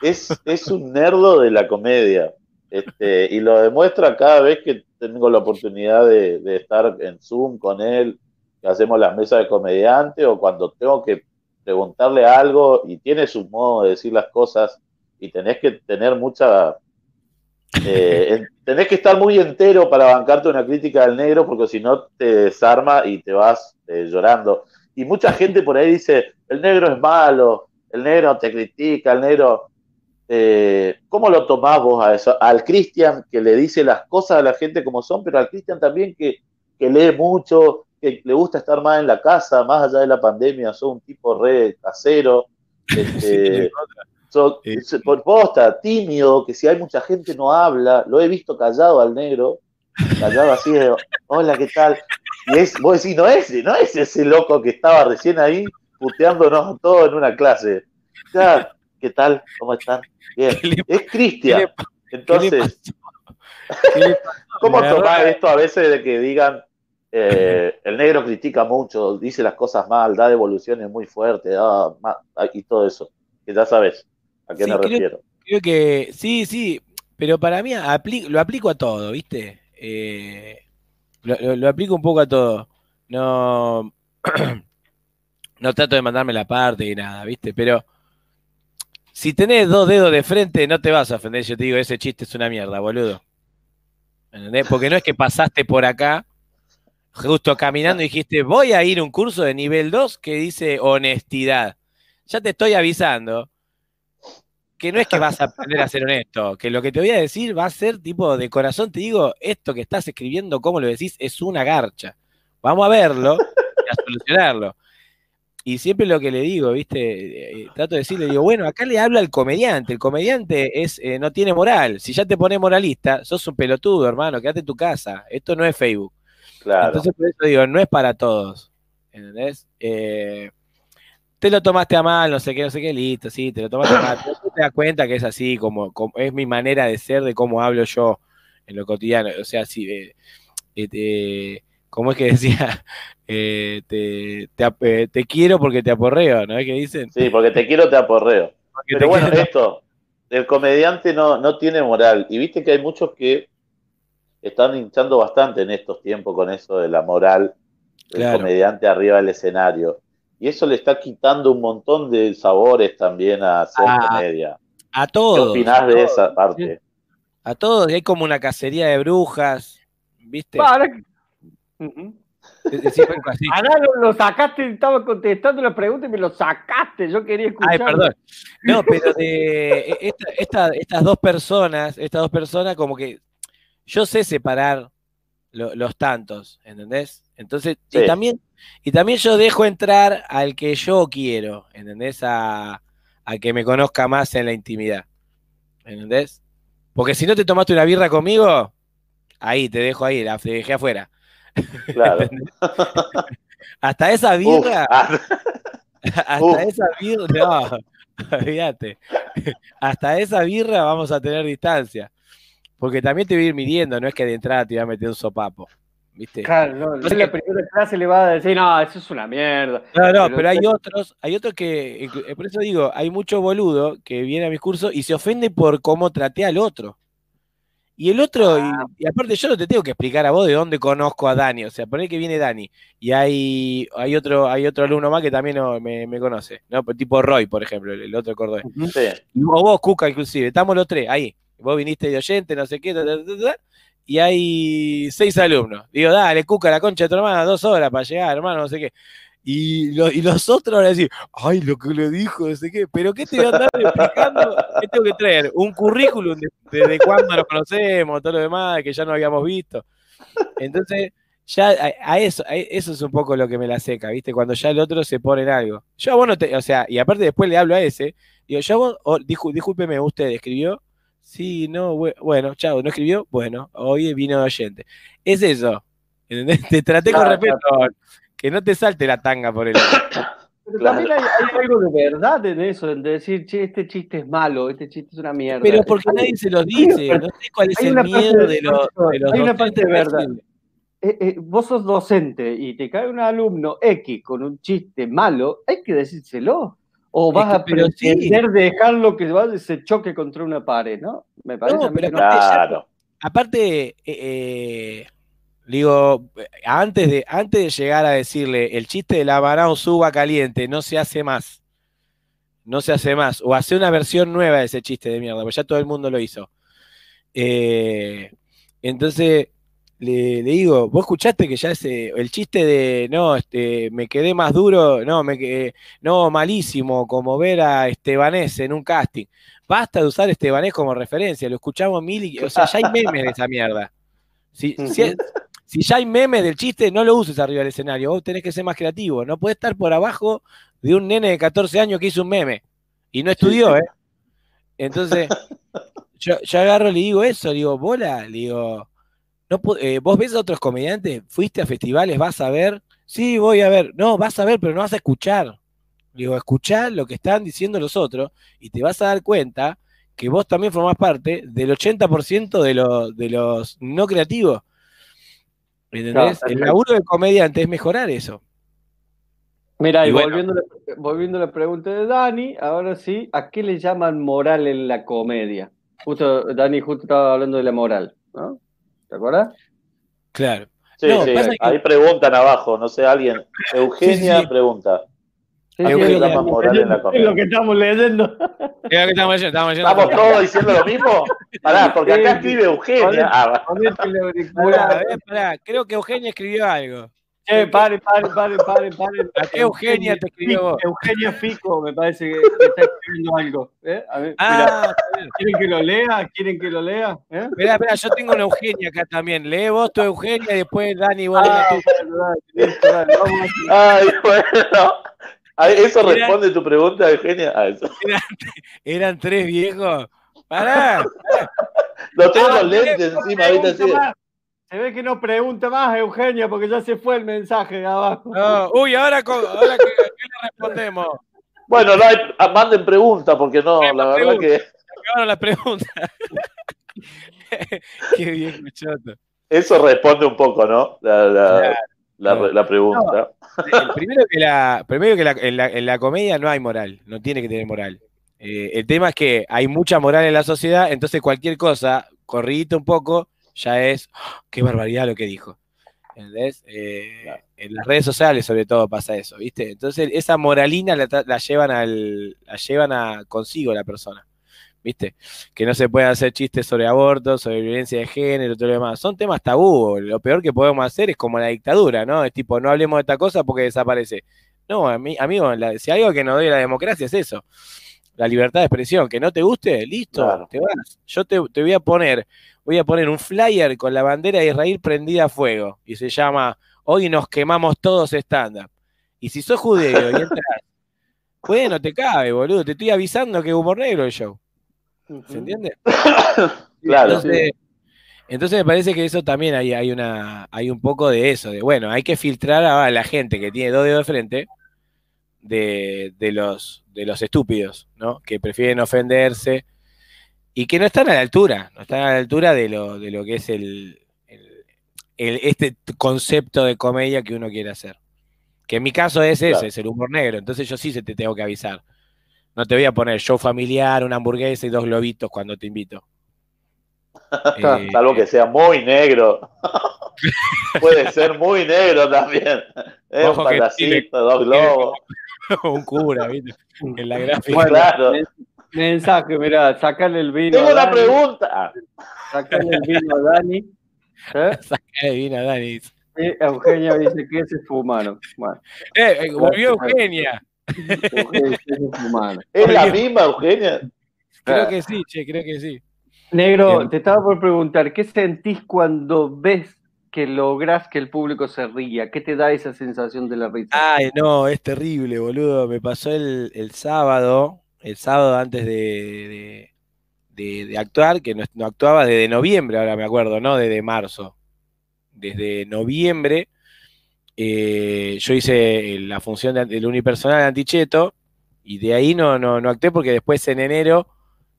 es, es un nerdo de la comedia. Este, y lo demuestra cada vez que tengo la oportunidad de, de estar en Zoom con él, que hacemos las mesas de comediante, o cuando tengo que preguntarle algo y tiene su modo de decir las cosas y tenés que tener mucha... Eh, tenés que estar muy entero para bancarte una crítica del negro porque si no te desarma y te vas eh, llorando. Y mucha gente por ahí dice, el negro es malo, el negro te critica, el negro... Eh, ¿Cómo lo tomás vos a eso? Al Cristian que le dice las cosas a la gente como son, pero al Cristian también que, que lee mucho, que le gusta estar más en la casa, más allá de la pandemia, sos un tipo re casero, [laughs] este, por posta, tímido, que si hay mucha gente no habla, lo he visto callado al negro, callado así de, hola, ¿qué tal? Y es, vos decís, no es, no es ese loco que estaba recién ahí puteándonos todos en una clase. ¿Qué tal? ¿Cómo están? Bien. Es Cristian. Entonces, [laughs] ¿cómo tomar esto a veces de que digan, eh, el negro critica mucho, dice las cosas mal, da devoluciones muy fuertes y todo eso. Que ya sabes a qué me refiero. Creo que sí, sí, pero para mí lo aplico a todo, ¿viste? Eh, lo, aplico un poco a todo. No, [clears throat] no trato de mandarme la parte y nada, ¿viste? Pero si tenés dos dedos de frente, no te vas a ofender. Yo te digo, ese chiste es una mierda, boludo. Porque no es que pasaste por acá justo caminando y dijiste, voy a ir a un curso de nivel 2 que dice honestidad. Ya te estoy avisando que no es que vas a aprender a ser honesto, que lo que te voy a decir va a ser tipo de corazón, te digo, esto que estás escribiendo, como lo decís, es una garcha. Vamos a verlo y a solucionarlo. Y siempre lo que le digo, ¿viste? Eh, trato de decirle, digo, bueno, acá le habla el comediante. El comediante es, eh, no tiene moral. Si ya te pones moralista, sos un pelotudo, hermano, quédate en tu casa. Esto no es Facebook. Entonces, por eso digo, no es para todos. ¿Entendés? Eh, te lo tomaste a mal, no sé qué, no sé qué, listo, sí, te lo tomaste a mal. Pero te das cuenta que es así, como, es mi manera de ser, de cómo hablo yo en lo cotidiano. O sea, sí, eh, eh, ¿cómo es que decía? [laughs] te, te, quiero porque te aporreo, ¿no es que dicen? Sí, porque te quiero, te aporreo. Pero bueno, esto, el comediante no, no tiene moral. Y viste que hay muchos que están hinchando bastante en estos tiempos con eso de la moral del comediante arriba del escenario. Y eso le está quitando un montón de sabores también a hacer comedia. A todos. ¿Qué opinás de esa parte? A todos, hay como una cacería de brujas, ¿viste? Ahora... [laughs] lo, sacaste, estaba contestando la pregunta y me lo sacaste, yo quería escuchar. Ay, perdón. [laughs] No, pero de e, estas dos personas, estas dos personas como que yo sé separar los tantos, ¿entendés? Entonces, y, también, y también yo dejo entrar al que yo quiero, ¿entendés? A, que me conozca más en la intimidad, ¿entendés? Porque si no te tomaste una birra conmigo, ahí, te dejo ahí, la dejé afuera. Claro. [laughs] hasta esa birra, [laughs] hasta esa birra, no, [laughs] olvídate, hasta esa birra vamos a tener distancia. Porque también te voy a ir midiendo, no es que de entrada te voy a meter un sopapo. ¿Viste? Claro, no, no en la primera clase le va a decir, no, eso es una mierda. No, no, pero, hay otros, hay otros que, eh, por eso digo, hay mucho boludo que viene a mis cursos y se ofende por cómo traté al otro. Y el otro, y, ah. aparte yo no te tengo que explicar a vos de dónde conozco a Dani, o sea, poner que viene Dani, y hay, hay otro, hay otro alumno más que también me, conoce, ¿no? Tipo Roy, por ejemplo, el, otro cordón. O vos, Cuca, inclusive, estamos los tres, ahí vos viniste de oyente, no sé qué, y hay seis alumnos. Digo, dale, cuca la concha de tu hermana, dos horas para llegar, hermano, no sé qué. Y, y los otros van a ay, lo que le dijo, no sé qué, pero ¿qué te voy a andar [laughs] explicando? ¿Qué tengo que traer? Un currículum de, cuándo nos conocemos, todo lo demás, que ya no habíamos visto. Entonces, ya a, eso, eso es un poco lo que me la seca, ¿viste? Cuando ya el otro se pone en algo. Yo a vos no te, o sea, y aparte después le hablo a ese, digo, yo a vos, oh, discúlpeme, usted escribió, Sí, no, bueno, chao, ¿no escribió? Bueno, hoy vino oyente. Es eso. ¿entendés? [laughs] Te traté con respeto. Que no te salte la tanga por el. [coughs] Pero también hay, algo de verdad en eso, en decir, che, este chiste es malo, este chiste es una mierda. Pero porque nadie se lo dice, no sé cuál es el miedo de, los, Hay una parte de verdad. Eh, eh, vos sos docente y te cae un alumno X con un chiste malo, hay que decírselo. O vas a pretender dejarlo que se choque contra una pared, ¿no? Me parece pero claro. aparte, eh, digo, antes de, antes de llegar a decirle el chiste de la banana suba caliente no se hace más. No se hace más. O hace una versión nueva de ese chiste de mierda, porque ya todo el mundo lo hizo. entonces, le, digo, vos escuchaste que ya ese, el chiste de, no, este, me quedé más duro, no, me quedé, no, malísimo, como ver a Estebanés en un casting. Basta de usar Estebanés como referencia, lo escuchamos mil y, o sea, ya hay memes de esa mierda. Si, si, ya hay memes del chiste, no lo uses arriba del escenario, vos tenés que ser más creativo, no puedes estar por abajo de un nene de 14 años que hizo un meme y no estudió, ¿eh? Entonces, yo, yo agarro y le digo eso, digo, bola, le digo, no, eh, ¿Vos ves a otros comediantes? ¿Fuiste a festivales? ¿Vas a ver? Sí, voy a ver. No, vas a ver, pero no vas a escuchar. Digo, escuchar lo que están diciendo los otros y te vas a dar cuenta que vos también formás parte del 80% de, de los no creativos. ¿Entendés? el laburo del comediante es mejorar eso. Mira, y, volviendo, volviendo, a la pregunta de Dani, ahora sí, ¿a qué le llaman moral en la comedia? Justo, Dani justo estaba hablando de la moral, ¿no? ¿Te acuerdas? Claro. Sí, sí, ahí preguntan abajo, no sé, alguien. Eugenia pregunta. Sí, es, lo que estamos leyendo. Es lo que estamos leyendo. Estamos, leyendo. ¿Estamos todos diciendo lo mismo? Pará, porque acá escribe Eugenia. Ah, pará, creo que Eugenia escribió algo. Eh, pare, pare, pare, pare, pare. [laughs] Eugenia te escribió vos? Eugenia Fico me parece que, está escribiendo algo. ¿eh? A ver, ah, ¿Quieren que lo lea? ¿Quieren que lo lea? ¿Eh? Espera, espera, yo tengo una Eugenia acá también. Lee vos tu Eugenia y después Dani vos ah, Ay, [laughs] bueno. ¿Eso responde tu pregunta, Eugenia? Ah, eso. [laughs] Eran, tres viejos. Pará. No tengo los lentes encima, ahorita sí. Se ve que no pregunta más, Eugenio, porque ya se fue el mensaje de abajo. uy, ahora, ahora ¿qué, le respondemos? Bueno, no hay, ah, manden preguntas, porque no, la verdad que. Acabaron las preguntas. [laughs] Qué bien, choto. Eso responde un poco, ¿no? La, la, pregunta. primero que, la, primero que en, la, en, la, comedia no hay moral, no tiene que tener moral. Eh, el tema es que hay mucha moral en la sociedad, entonces cualquier cosa, corridito un poco, ya es, [gasps] qué barbaridad lo que dijo. ¿Entendés? Eh, en las redes sociales sobre todo pasa eso, ¿viste? Entonces esa moralina la, llevan al, la llevan a consigo la persona, ¿viste? Que no se puede hacer chistes sobre aborto, sobre violencia de género, todo lo demás. Son temas tabú. Lo peor que podemos hacer es como la dictadura, ¿no? Es tipo, no hablemos de esta cosa porque desaparece. No, amigo, si algo que nos doy la democracia es eso. La libertad de expresión. Que no te guste, listo, te vas. Yo te, te voy a poner voy a poner un flyer con la bandera de Israel prendida a fuego y se llama Hoy nos quemamos todos stand-up. Y si sos judío y entras, [laughs] bueno, te cabe, boludo, te estoy avisando que es humor negro el show. ¿Se entiende? [coughs] claro. Entonces, me parece que eso también hay, hay, una, hay un poco de eso, de bueno, hay que filtrar a la gente que tiene dos dedos de frente de, de, los, de los estúpidos, ¿no? Que prefieren ofenderse y que no están a la altura, no están a la altura de lo, de lo que es el, este concepto de comedia que uno quiere hacer. Que en mi caso es ese, es el humor negro, entonces yo sí se te tengo que avisar. No te voy a poner show familiar, una hamburguesa y dos globitos cuando te invito. [laughs] eh, Salvo que sea muy negro. [laughs] Puede ser muy negro también. ¿eh? Un patacito, dos globos. [laughs] un cura, ¿viste? [laughs] En la gráfica. claro. Mensaje, mira, sacale el vino. Tengo una pregunta. Sacale el vino a Dani. ¿Eh? [laughs] Sacale el vino a Dani. Eugenia dice que ese es humano. Eh, eh, volvió Eugenia. ¿Es la misma Eugenia? Creo que sí, che, creo que sí. Negro, te estaba por preguntar, ¿qué sentís cuando ves que lográs que el público se ría? ¿Qué te da esa sensación de la risa? Ay, no, es terrible, boludo. Me pasó el, el sábado, el sábado antes de, de, actuar, que no, actuaba desde noviembre, ahora me acuerdo, ¿no? Desde marzo. Desde noviembre eh, yo hice la función del unipersonal de Anticheto y de ahí no, no, no actué porque después en enero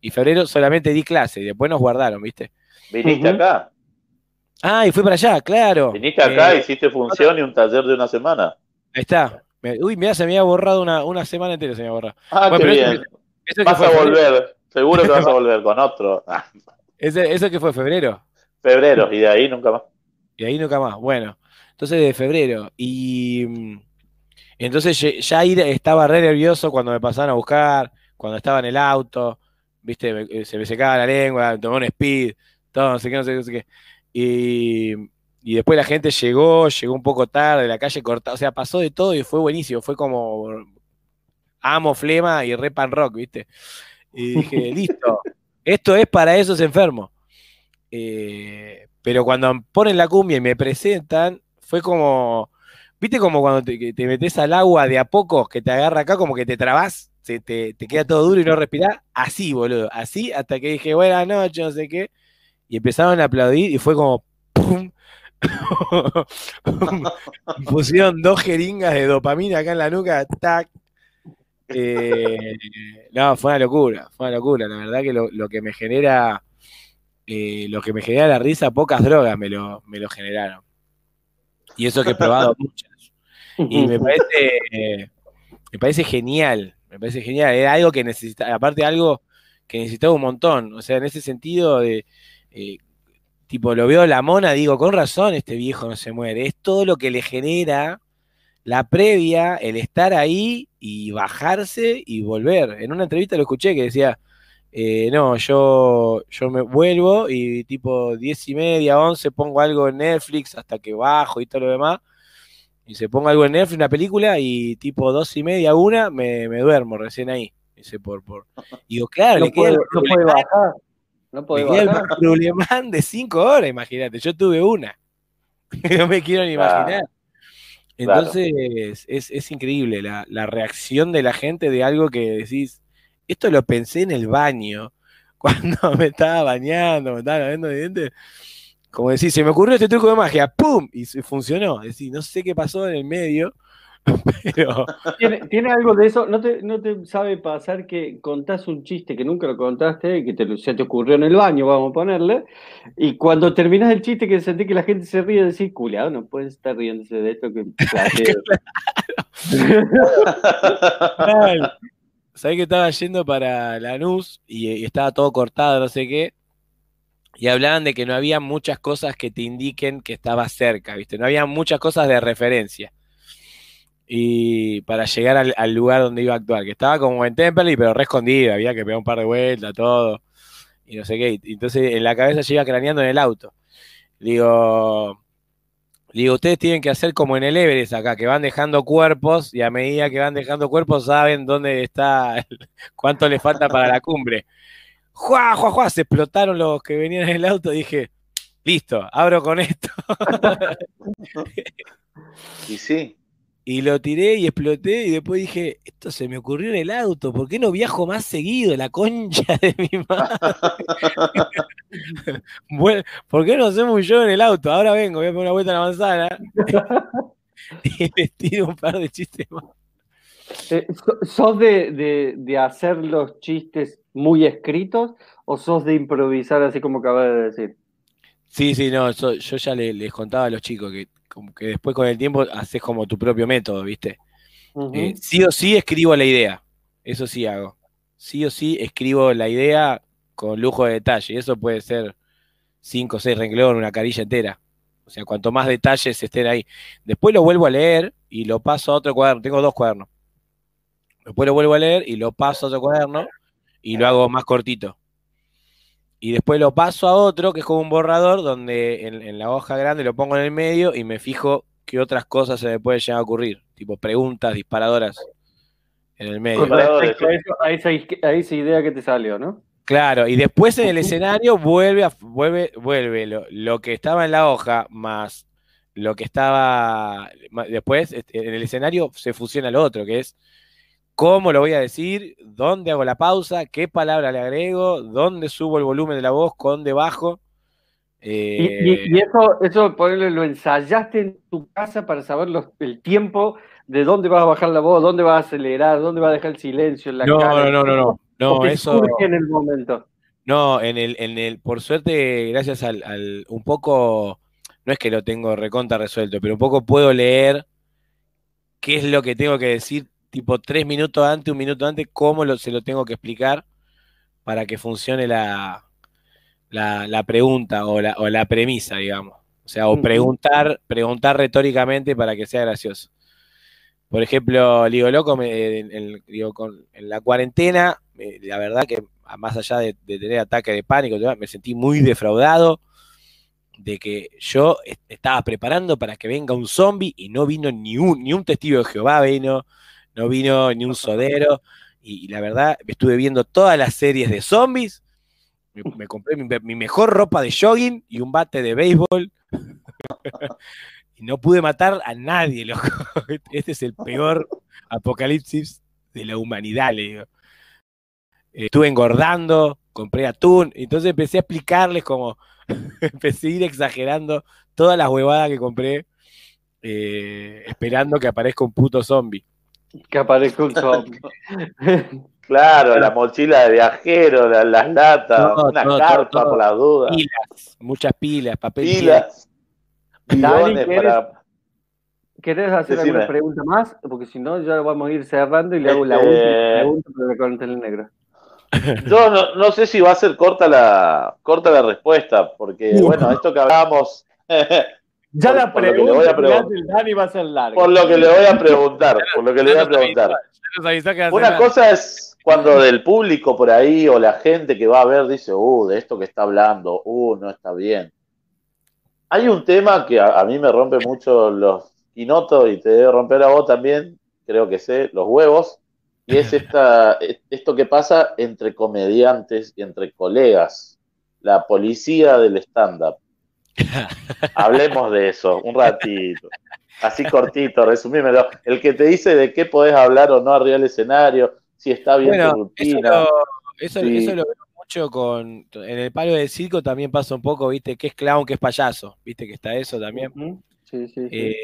y febrero solamente di clase y después nos guardaron, ¿viste? ¿Viniste acá? Ah, y fui para allá, claro. Viniste acá, eh, hiciste función y un taller de una semana. Ahí está. Uy, mira, se me había borrado una, una semana entera, se me había borrado. Ah, qué bien. vas a volver, seguro que vas a [laughs] volver con otro. ¿Eso que fue febrero? Febrero, y de ahí nunca más. Y de ahí nunca más, bueno. Entonces de febrero. Y mm, entonces ya estaba re nervioso cuando me pasaban a buscar, cuando estaba en el auto, viste, eh, se me secaba la lengua, tomé un speed, todo, no sé qué, no sé qué, no sé qué. Y, y después la gente llegó, llegó un poco tarde, la calle cortada, o sea, pasó de todo y fue buenísimo, fue como amo flema y re pan rock, ¿viste? Y dije, [laughs] listo, esto es para esos enfermos. Eh, pero cuando ponen la cumbia y me presentan, fue como, ¿viste como cuando te, metes al agua de a poco, que te agarra acá, como que te trabas, te, te, queda todo duro y no respirás? Así, boludo, así, hasta que dije, buenas noches, no sé qué, y empezaron a aplaudir y fue como, ¡pum! [laughs] Pusieron dos jeringas de dopamina acá en la nuca, tac. Eh, no, fue una locura, fue una locura. La verdad que lo, que me genera, eh, lo que me genera la risa, pocas drogas me lo, me lo generaron. Y eso que he probado [laughs] muchas. Y me parece, me parece genial, me parece genial. Era algo que necesitaba, aparte algo que necesitaba un montón. O sea, en ese sentido de eh, tipo, lo veo la mona, digo, con razón este viejo no se muere. Es todo lo que le genera la previa, el estar ahí y bajarse y volver. En una entrevista lo escuché que decía, eh, no, yo, yo me vuelvo y tipo diez y media, once, pongo algo en Netflix hasta que bajo y todo lo demás. Y se pongo algo en Netflix, una película, y tipo dos y media, una, me, duermo recién ahí. Dice, por, por. Y [laughs] digo, claro, le queda. no puede bajar. No puedo el problemán de cinco horas, imagínate. Yo tuve una. [laughs] no me quiero ni imaginar. Entonces, es, increíble la, reacción de la gente de algo que decís, esto lo pensé en el baño, [laughs] cuando me estaba bañando, me estaba lavando de dientes. Como decís, se me ocurrió este truco de magia, ¡pum! Y funcionó. Es decir, no sé qué pasó en el medio, [laughs] ¿Tiene, algo de eso? ¿No te, ¿No te sabe pasar que contás un chiste que nunca lo contaste, que te, se te ocurrió en el baño, vamos a ponerle, y cuando terminas el chiste que sentí que la gente se ríe, decís, culiado, no puedes estar riéndose de esto que [laughs] Sabés que estaba yendo para Lanús y, y estaba todo cortado, no sé qué, y hablaban de que no había muchas cosas que te indiquen que estaba cerca, ¿viste? No había muchas cosas de referencia y para llegar al, lugar donde iba a actuar, que estaba como en Temperley, pero re escondido, había que pegar un par de vueltas, todo, y no sé qué. Entonces en la cabeza llega craneando en el auto. Digo, digo, ustedes tienen que hacer como en el Everest acá, que van dejando cuerpos y a medida que van dejando cuerpos saben dónde está, cuánto le falta para la cumbre. ¡Jua, jua, jua! Se explotaron los que venían en el auto. Dije, listo, abro con esto. [laughs] y sí, y lo tiré y exploté y después dije, esto se me ocurrió en el auto, ¿por qué no viajo más seguido? La concha [laughs] de mi madre. [laughs] bueno, ¿por qué no hacemos un show en el auto? Ahora vengo, voy a poner una vuelta en la manzana [laughs] y tiro un par de chistes más. Eh, ¿Sos de, hacer los chistes muy escritos o sos de improvisar así como acabas de decir? Sí, sí, no, yo ya les contaba a los chicos que como que después con el tiempo haces como tu propio método, ¿viste? Eh, sí o sí escribo la idea, eso sí hago. Sí o sí escribo la idea con lujo de detalle, eso puede ser cinco o seis renglones, una carilla entera. O sea, cuanto más detalles estén ahí. Después lo vuelvo a leer y lo paso a otro cuaderno. Tengo dos cuadernos. Después lo vuelvo a leer y lo paso a otro cuaderno y lo hago más cortito y después lo paso a otro, que es como un borrador, donde en, la hoja grande lo pongo en el medio y me fijo qué otras cosas se me pueden llegar a ocurrir, tipo preguntas disparadoras en el medio. a, esa, idea que te salió, ¿no? Claro, y después en el escenario vuelve, a, vuelve, vuelve lo, que estaba en la hoja más lo que estaba después este, en el escenario se fusiona lo otro, que es cómo lo voy a decir, dónde hago la pausa, qué palabra le agrego, dónde subo el volumen de la voz, con debajo. y, eso, eso lo ensayaste en tu casa para saber el tiempo de dónde vas a bajar la voz, dónde vas a acelerar, dónde vas a dejar el silencio en la no, cara. No, no, no, no, no, eso. en el momento. No, en el, en el, por suerte, gracias al, al, un poco, no es que lo tengo recontra resuelto, pero un poco puedo leer qué es lo que tengo que decir, tipo tres minutos antes, un minuto antes, cómo lo, se lo tengo que explicar para que funcione la, la, pregunta o la, o la premisa, digamos. O sea, o preguntar, preguntar retóricamente para que sea gracioso. Por ejemplo, digo, loco, me, en, digo, con, en la cuarentena, la verdad que más allá de, tener ataque de pánico, me sentí muy defraudado de que yo estaba preparando para que venga un zombie y no vino ni un, ni un testigo de Jehová, vino, no vino ni un sodero. Y, la verdad, estuve viendo todas las series de zombies. Me, compré mi, mejor ropa de jogging y un bate de béisbol. [laughs] y no pude matar a nadie, loco. [laughs] Este es el peor apocalipsis de la humanidad, le digo. Estuve engordando, compré atún, entonces empecé a explicarles como, [laughs] empecé a ir exagerando todas las huevadas que compré, eh, esperando que aparezca un puto zombie. Que aparezca un zombie. [laughs] Claro, la mochila de viajero, las latas, una carta por las dudas. Pilas, muchas pilas, papel. Pilas. ¿querés, hacer alguna pregunta más? Porque si no, ya vamos a ir cerrando y le hago la este, última pregunta para el negro. [laughs] Yo no, sé si va a ser corta la, corta la respuesta, porque [laughs] bueno, esto que hablábamos. Ya la pregunta del Dani va a ser larga. Por lo que le voy a preguntar, por lo que le voy a preguntar. Una cosa es cuando del público por ahí o la gente que va a ver dice, uh, de esto que está hablando, uh, no está bien. Hay un tema que a, mí me rompe mucho los quinotos y te debe romper a vos también, creo que sé, los huevos, y es [laughs] esta, esto que pasa entre comediantes y entre colegas, la policía del stand-up. [laughs] Hablemos de eso, un ratito. Así cortito, resumímelo. El que te dice de qué podés hablar o no arriba del escenario, si está bien tu rutina. Eso, eso, lo veo mucho con. En el palo del circo también pasa un poco, viste, que es clown, que es payaso. Viste que está eso también. Sí, sí, sí. Eh,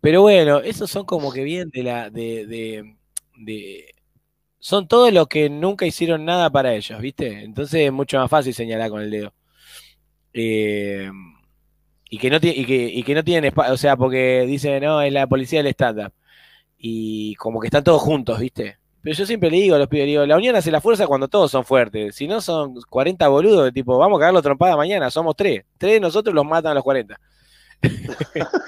pero bueno, esos son como que bien de la. de, de, de son todos los que nunca hicieron nada para ellos, ¿viste? Entonces es mucho más fácil señalar con el dedo. Eh, y que no y que, y que no tienen espacio, o sea, porque dicen, no, es la policía del stand-up. Y como que están todos juntos, ¿viste? Pero yo siempre le digo a los pibes, digo, la unión hace la fuerza cuando todos son fuertes. Si no son 40 boludos, tipo, vamos a cagarlo trompada mañana, somos tres. Tres de nosotros los matan a los 40. [laughs]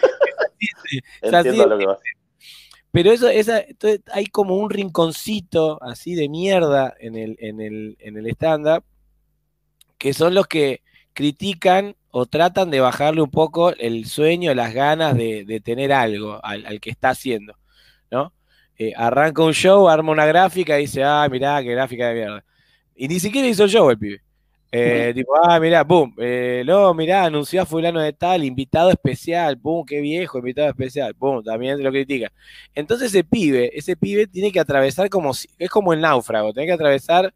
[laughs] Pero eso, esa, hay como un rinconcito así de mierda en el, en el, en el stand-up, que son los que critican o tratan de bajarle un poco el sueño, las ganas de, tener algo al, al, que está haciendo, ¿no? Eh, arranca un show, arma una gráfica y dice, ah, mirá, qué gráfica de mierda. Y ni siquiera hizo el show el pibe. Eh, tipo, ah, mirá, boom, eh, luego mirá, anunció a fulano de tal, invitado especial, boom, qué viejo, invitado especial, boom, también lo critica. Entonces ese pibe, ese pibe tiene que atravesar como, es como el náufrago, tiene que atravesar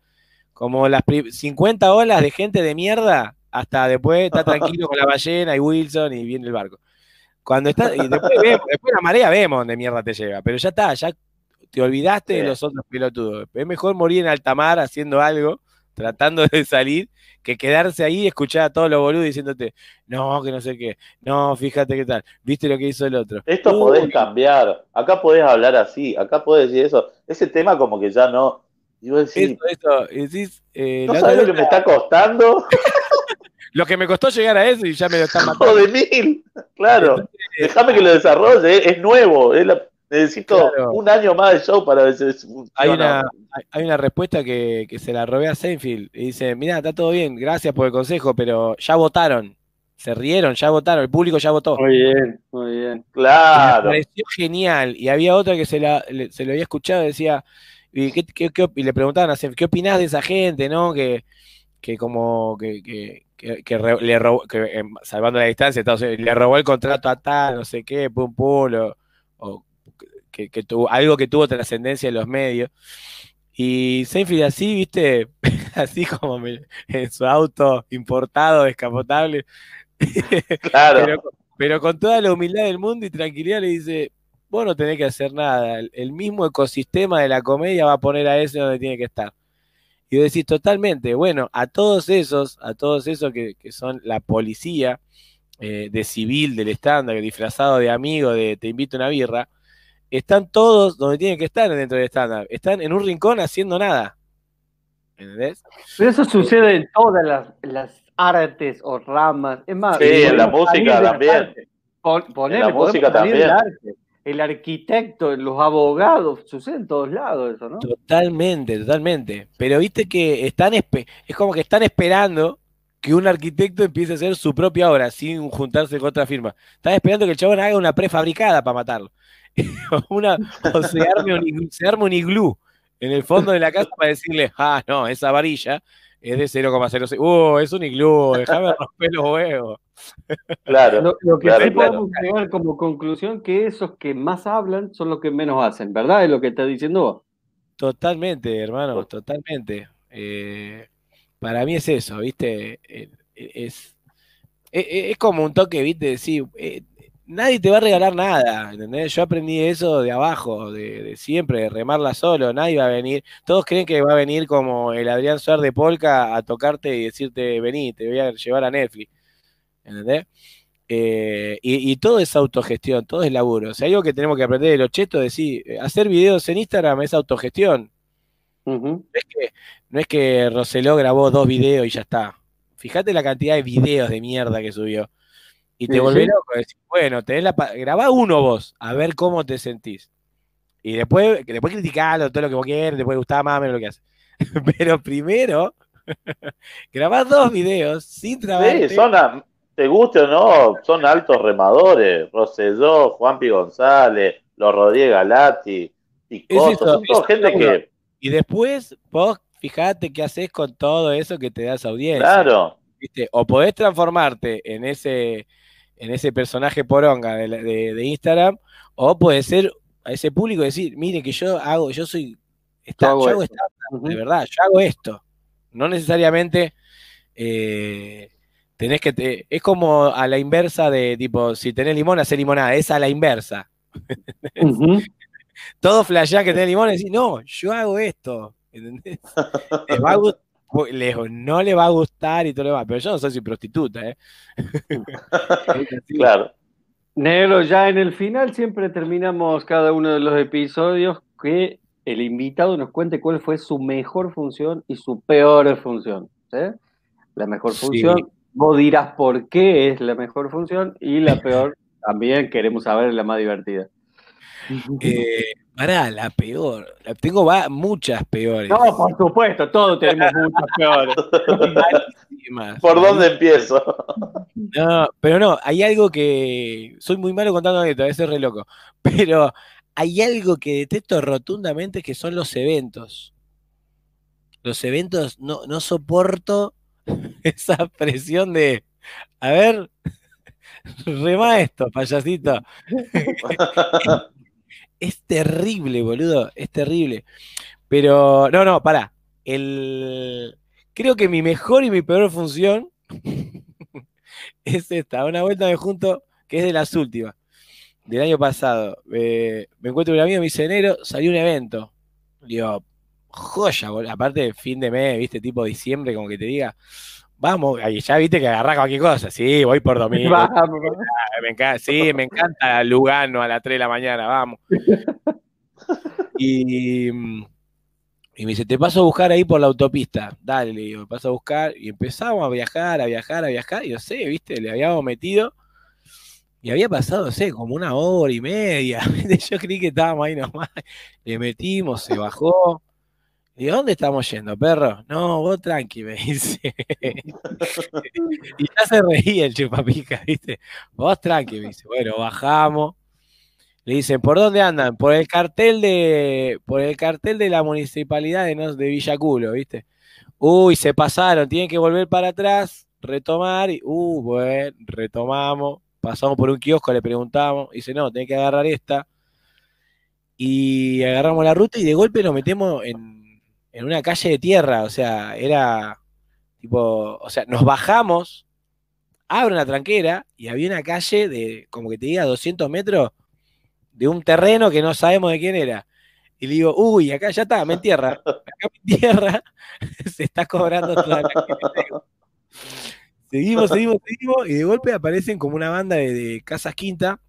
como las 50 olas de gente de mierda hasta después está [laughs] tranquilo con la ballena y Wilson y viene el barco. Cuando está, y después, vemos, después la marea vemos dónde mierda te lleva, pero ya está, ya te olvidaste de los otros pilotudos. Es mejor morir en alta mar haciendo algo, tratando de salir, que quedarse ahí y escuchar a todos los boludos diciéndote, no, que no sé qué, no, fíjate qué tal, viste lo que hizo el otro. Esto podés cambiar, acá podés hablar así, acá podés decir eso. Ese tema como que ya no... Digo, decir, eso, decís, eh, ¿No sabes lo que me está costando? [laughs] lo que me costó llegar a eso y ya me lo están matando. [laughs] de mil! Claro, déjame que lo desarrolle, es nuevo, es la Necesito un año más de show para ver si hay una, hay una respuesta que, se la robé a Seinfeld y dice, mira, está todo bien, gracias por el consejo, pero ya votaron, se rieron, ya votaron, el público ya votó. Muy bien, muy bien. Claro. Me pareció genial. Y había otra que se, la, se lo había escuchado y decía, y, le preguntaban a Seinfeld, ¿qué opinás de esa gente, no? Que, que como que, que, le robó, em, salvando la distancia, le robó el contrato a tal, no sé qué, pum pum, o, o que, tuvo, algo que tuvo trascendencia en los medios. Y Seinfeld así, viste, [laughs] así como en su auto importado, descapotable. [laughs] Claro. pero, con toda la humildad del mundo y tranquilidad le dice, vos no tenés que hacer nada, el mismo ecosistema de la comedia va a poner a ese donde tiene que estar. Y vos decís totalmente, bueno, a todos esos, a todos esos que, son la policía eh, de civil del estándar, disfrazado de amigo, de te invito a una birra, están todos donde tienen que estar dentro del estándar. Están en un rincón haciendo nada. ¿Entendés? Pero eso sucede en todas las, artes o ramas. Es más, sí, en la música también. en la música también. El, arquitecto, los abogados, sucede en todos lados eso, ¿no? Totalmente, totalmente. Pero viste que están es como que están esperando que un arquitecto empiece a hacer su propia obra sin juntarse con otra firma. Están esperando que el chabón haga una prefabricada para matarlo. [laughs] una, o se arme, un, iglú en el fondo de la casa para decirle, ah, no, esa varilla es de 0,06. Uh, es un iglú, déjame romper los huevos. [laughs] Claro. Lo, que sí podemos llegar como conclusión que esos que más hablan son los que menos hacen, ¿verdad? Es lo que está diciendo vos. Totalmente, hermano, totalmente. Eh, para mí es eso, ¿viste? Eh, es, es, es, como un toque, ¿viste? Decir, eh, nadie te va a regalar nada, ¿entendés? Yo aprendí eso de abajo, de, siempre, de remarla solo, nadie va a venir. Todos creen que va a venir como el Adrián Suárez de Polka a tocarte y decirte, vení, te voy a llevar a Netflix, ¿entendés? Eh, y, todo es autogestión, todo es laburo. O sea, algo que tenemos que aprender de los chetos es decir, hacer videos en Instagram es autogestión. no, es que, no es que Roseló grabó dos videos y ya está. Fíjate la cantidad de videos de mierda que subió. Y te volvés loco, decís, bueno, tenés la grabá uno vos, a ver cómo te sentís. Y después, después criticalo, todo lo que vos quieras, te puede gustar más o menos lo que haces. [laughs] Pero primero, [laughs] grabá dos videos sin trabajar. Sí, son, te guste o no, son altos remadores. Rosselló, Juanpi González, los Rodríguez Galati, y son toda gente que. Y después, vos fijate qué haces con todo eso que te das audiencia. Claro. ¿Viste? O podés transformarte en ese en ese personaje poronga de, de, Instagram, o puede ser a ese público decir, mire que yo hago, yo soy, yo hago esto. de verdad, yo hago esto. No necesariamente eh, tenés que, te, es como a la inversa de tipo, si tenés limón, hacer limonada, es a la inversa. [laughs] Todo flashean que tenés limón y decís, no, yo hago esto. ¿Entendés? [laughs] lejos, no le va a gustar y todo lo demás, pero yo no soy prostituta, ¿eh? [laughs] [laughs] claro. Negro, ya en el final siempre terminamos cada uno de los episodios que el invitado nos cuente cuál fue su mejor función y su peor función. La mejor función, vos dirás por qué es la mejor función y la peor [laughs] también queremos saber la más divertida. Eh, Pará, la peor. Tengo muchas peores. No, por supuesto, todos tenemos muchas peores. ¿Por dónde empiezo? No, pero no, hay algo que. Soy muy malo contando esto, a veces re loco. Pero hay algo que detesto rotundamente que son los eventos. Los eventos, no, no soporto [laughs] esa presión de. A ver, rema esto, payasito. [laughs] [laughs] es terrible, boludo, es terrible. Pero, no, no, pará. El, creo que mi mejor y mi peor función [laughs] es esta, una vuelta de junto que es de las últimas, del año pasado. me encuentro con un amigo, me dice, enero, salió un evento. Digo, joya, boludo. aparte fin de mes, viste, tipo diciembre, como que te diga, Vamos, ya viste que agarra cualquier cosa. Sí, voy por [laughs] domingo. Me encanta, sí, me encanta Lugano a las 3 de la mañana, vamos. [laughs] Y, y me dice, te paso a buscar ahí por la autopista. Dale, le digo, me paso a buscar. Y empezamos a viajar, a viajar, a viajar. Y yo sé, viste, le habíamos metido. Y había pasado, no sé, como una hora y media. [laughs] Yo creí que estábamos ahí nomás. Le metimos, se bajó. ¿Y dónde estamos yendo, perro? No, vos tranqui, me dice. [laughs] y ya se reía el chupapica, ¿viste? Vos tranqui, me dice. Bueno, bajamos. Le dicen, ¿por dónde andan? Por el cartel de, por el cartel de la municipalidad de, de Villaculo, ¿viste? Uy, se pasaron, tienen que volver para atrás, retomar, y, uh, bueno, retomamos, pasamos por un kiosco, le preguntamos, dice, no, tenés que agarrar esta, y agarramos la ruta y de golpe nos metemos en en una calle de tierra, o sea, era tipo, o sea, nos bajamos, abre una tranquera y había una calle de, como que te diga, 200 metros de un terreno que no sabemos de quién era. Y le digo, uy, acá ya está, me entierra. Acá me entierra, [laughs] se está cobrando toda la Seguimos, seguimos, seguimos, y de golpe aparecen como una banda de, casas quinta,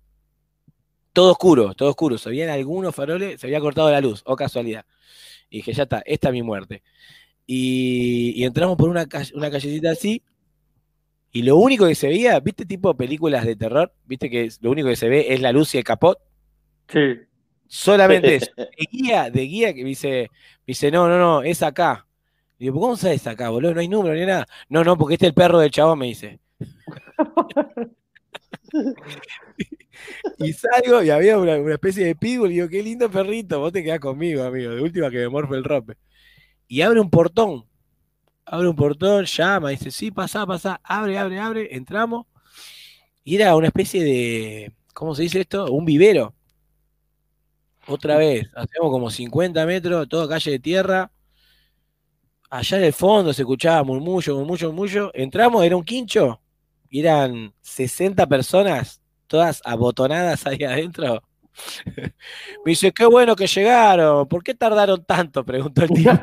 todo oscuro, todo oscuro. Se habían algunos faroles, se había cortado la luz, o casualidad. Y dije, ya está, esta es mi muerte. Y, entramos por una, una callecita así, y lo único que se veía, ¿viste tipo películas de terror? ¿Viste que lo único que se ve es la luz y el capot? Sí. Solamente [laughs] eso. De guía, de guía que me dice, dice, no, no, no, es acá. Y digo, ¿cómo sabes acá, boludo? No hay número ni nada. No, no, porque este es el perro del chabón, me dice. [laughs] y salgo y había una, especie de pitbull y digo, qué lindo perrito, vos te quedás conmigo, amigo. De última que me morfe el rompe. Y abre un portón. Abre un portón, llama, dice, sí, pasa, pasa, abre, abre, abre, entramos. Y era una especie de, ¿cómo se dice esto? Un vivero. Otra vez, hacemos como 50 metros, toda calle de tierra. Allá en el fondo se escuchaba murmullo, murmullo, murmullo. Entramos, era un quincho. Y eran 60 personas, todas abotonadas ahí adentro. [laughs] Me dice, qué bueno que llegaron. ¿Por qué tardaron tanto? Preguntó el tío. [laughs]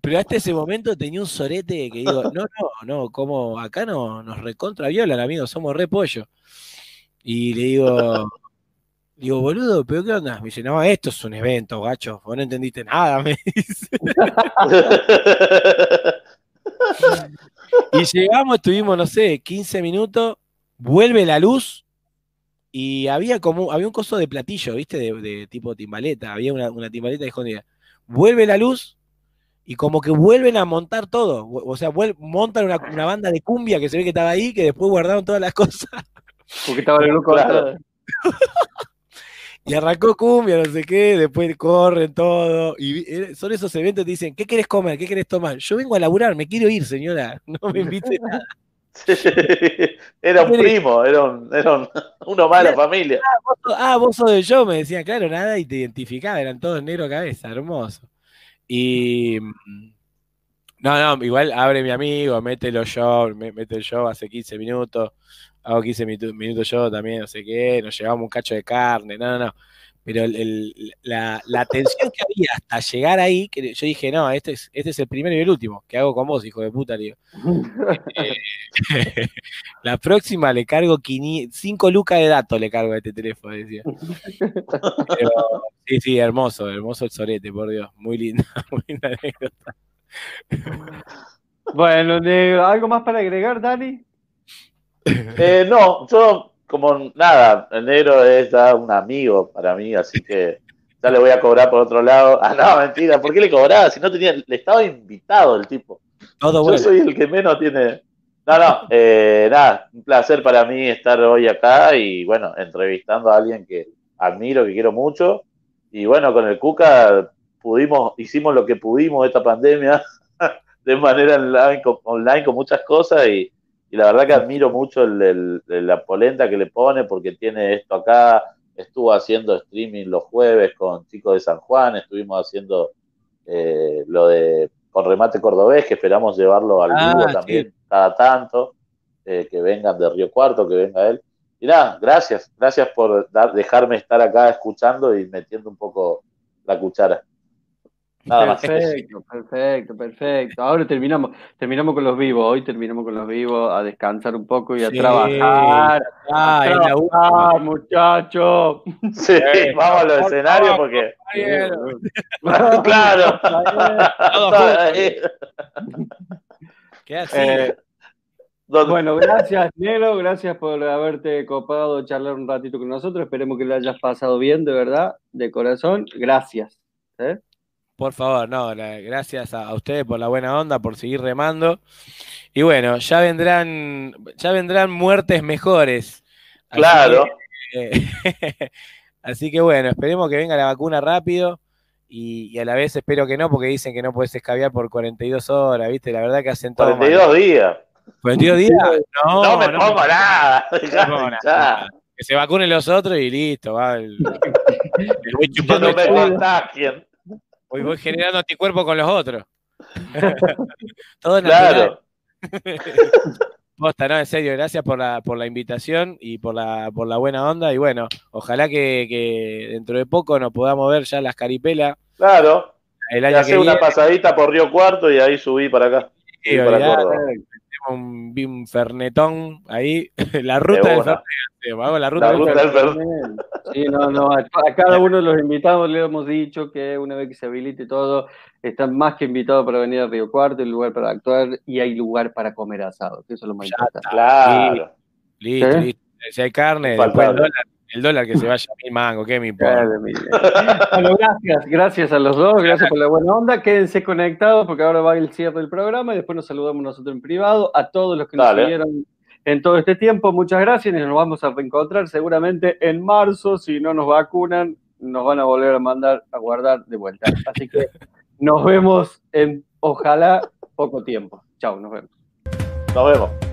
Pero hasta ese momento tenía un sorete que digo, no, no, no, como acá no nos recontra violan, amigos, somos re pollo. Y le digo, digo, boludo, ¿pero qué onda? Me dice, no, esto es un evento, gacho, vos no entendiste nada, [laughs] me dice. Y llegamos, estuvimos, no sé, 15 minutos, vuelve la luz y había como, había un coso de platillo, ¿viste? De, tipo timbaleta, había una, una timbaleta escondida. Vuelve la luz y como que vuelven a montar todo. O sea, montan una, una, banda de cumbia que se ve que estaba ahí, que después guardaron todas las cosas. Porque estaba el loco [laughs] Y arrancó cumbia, no sé qué, después corren todo. Y son esos eventos que dicen, ¿qué querés comer? ¿Qué querés tomar? Yo vengo a laburar, me quiero ir, señora. [laughs] No me invite nada. [laughs] era un primo, era, un, era [laughs] uno más de la familia. Ah vos, sos de yo, me decían, claro, nada, y te identificaba, eran todos negro cabeza, hermoso. Y no, no, igual abre mi amigo, mete los show, mete el show hace 15 minutos hago 15 minutos yo también, no sé qué, nos llevamos un cacho de carne, no, no, no. Pero la, la, tensión que había hasta llegar ahí, que yo dije, no, este es, este es el primero y el último. ¿Qué hago con vos, hijo de puta? Digo. [laughs] Eh, [laughs] la próxima le cargo 5 lucas de datos, le cargo a este teléfono, decía. sí, sí, hermoso, hermoso el sorete, por Dios. Muy lindo, [laughs] muy linda anécdota. Bueno, ¿algo más para agregar, Dani? Eh, no, yo como nada, el negro es ya un amigo para mí, así que ya le voy a cobrar por otro lado. [laughs] Ah, no, mentira, ¿por qué le cobraba? Si no tenía, le estaba invitado el tipo. Yo soy el que menos tiene. No, no, eh, nada, un placer para mí estar hoy acá y bueno, entrevistando a alguien que admiro, que quiero mucho. Y bueno, con el Cuca pudimos, hicimos lo que pudimos esta pandemia [laughs] de manera online, online con muchas cosas y, y la verdad que admiro mucho la polenta que le pone porque tiene esto acá, estuvo haciendo streaming los jueves con chicos de San Juan, estuvimos haciendo eh, lo de con remate cordobés, que esperamos llevarlo al ah, vivo también cada tanto, eh, que vengan de Río Cuarto, que venga él. Y nada, gracias, gracias por dejarme estar acá escuchando y metiendo un poco la cuchara perfecto, perfecto, perfecto. Ahora terminamos, terminamos con los vivos, hoy terminamos con los vivos, a descansar un poco y a trabajar. Ah, a trabajar, muchachos. Sí, [laughs] vamos a los escenarios porque. [laughs] claro. Eh, bueno, gracias, Nelo, gracias por haberte copado charlar un ratito con nosotros. Esperemos que lo hayas pasado bien, de verdad, de corazón. Gracias. ¿eh? Por favor, no, gracias a, ustedes por la buena onda, por seguir remando. Y bueno, ya vendrán, ya vendrán muertes mejores. Claro. Así que, bueno, esperemos que venga la vacuna rápido. Y, a la vez espero que no, porque dicen que no puedes escabiar por 42 horas, ¿viste? La verdad que hacen todo. 42 días. ¿42 días? No, no me pongo nada. Que se vacunen los otros y listo, va. El, no me Voy, voy generando anticuerpos con los otros. [laughs] Todo natural. Claro. [laughs] Posta, no, en serio, gracias por la, por la invitación y por la, por la buena onda. Y bueno, ojalá que, dentro de poco nos podamos ver ya las caripelas. Claro. El año y una pasadita por Río Cuarto y ahí subí para acá. Sí, para un, un, fernetón ahí, [laughs] la ruta del Fernetón. la ruta, del, Fernetón. Sí, no, no, a, cada uno de los invitados le hemos dicho que una vez que se habilite todo, están más que invitados para venir a Río Cuarto, hay lugar para actuar y hay lugar para comer asado, eso es lo más importante. Claro. Listo, listo. Si hay carne, después el dólar, el dólar que se vaya a mil mango, ¿qué me importa? bueno, gracias, gracias a los dos, gracias por la buena onda. Quédense conectados porque ahora va el cierre del programa y después nos saludamos nosotros en privado. A todos los que nos siguieron en todo este tiempo, muchas gracias y nos vamos a reencontrar seguramente en marzo. Si no nos vacunan, nos van a volver a mandar a guardar de vuelta. Así que nos vemos en, ojalá, poco tiempo. Chao, nos vemos. Nos vemos.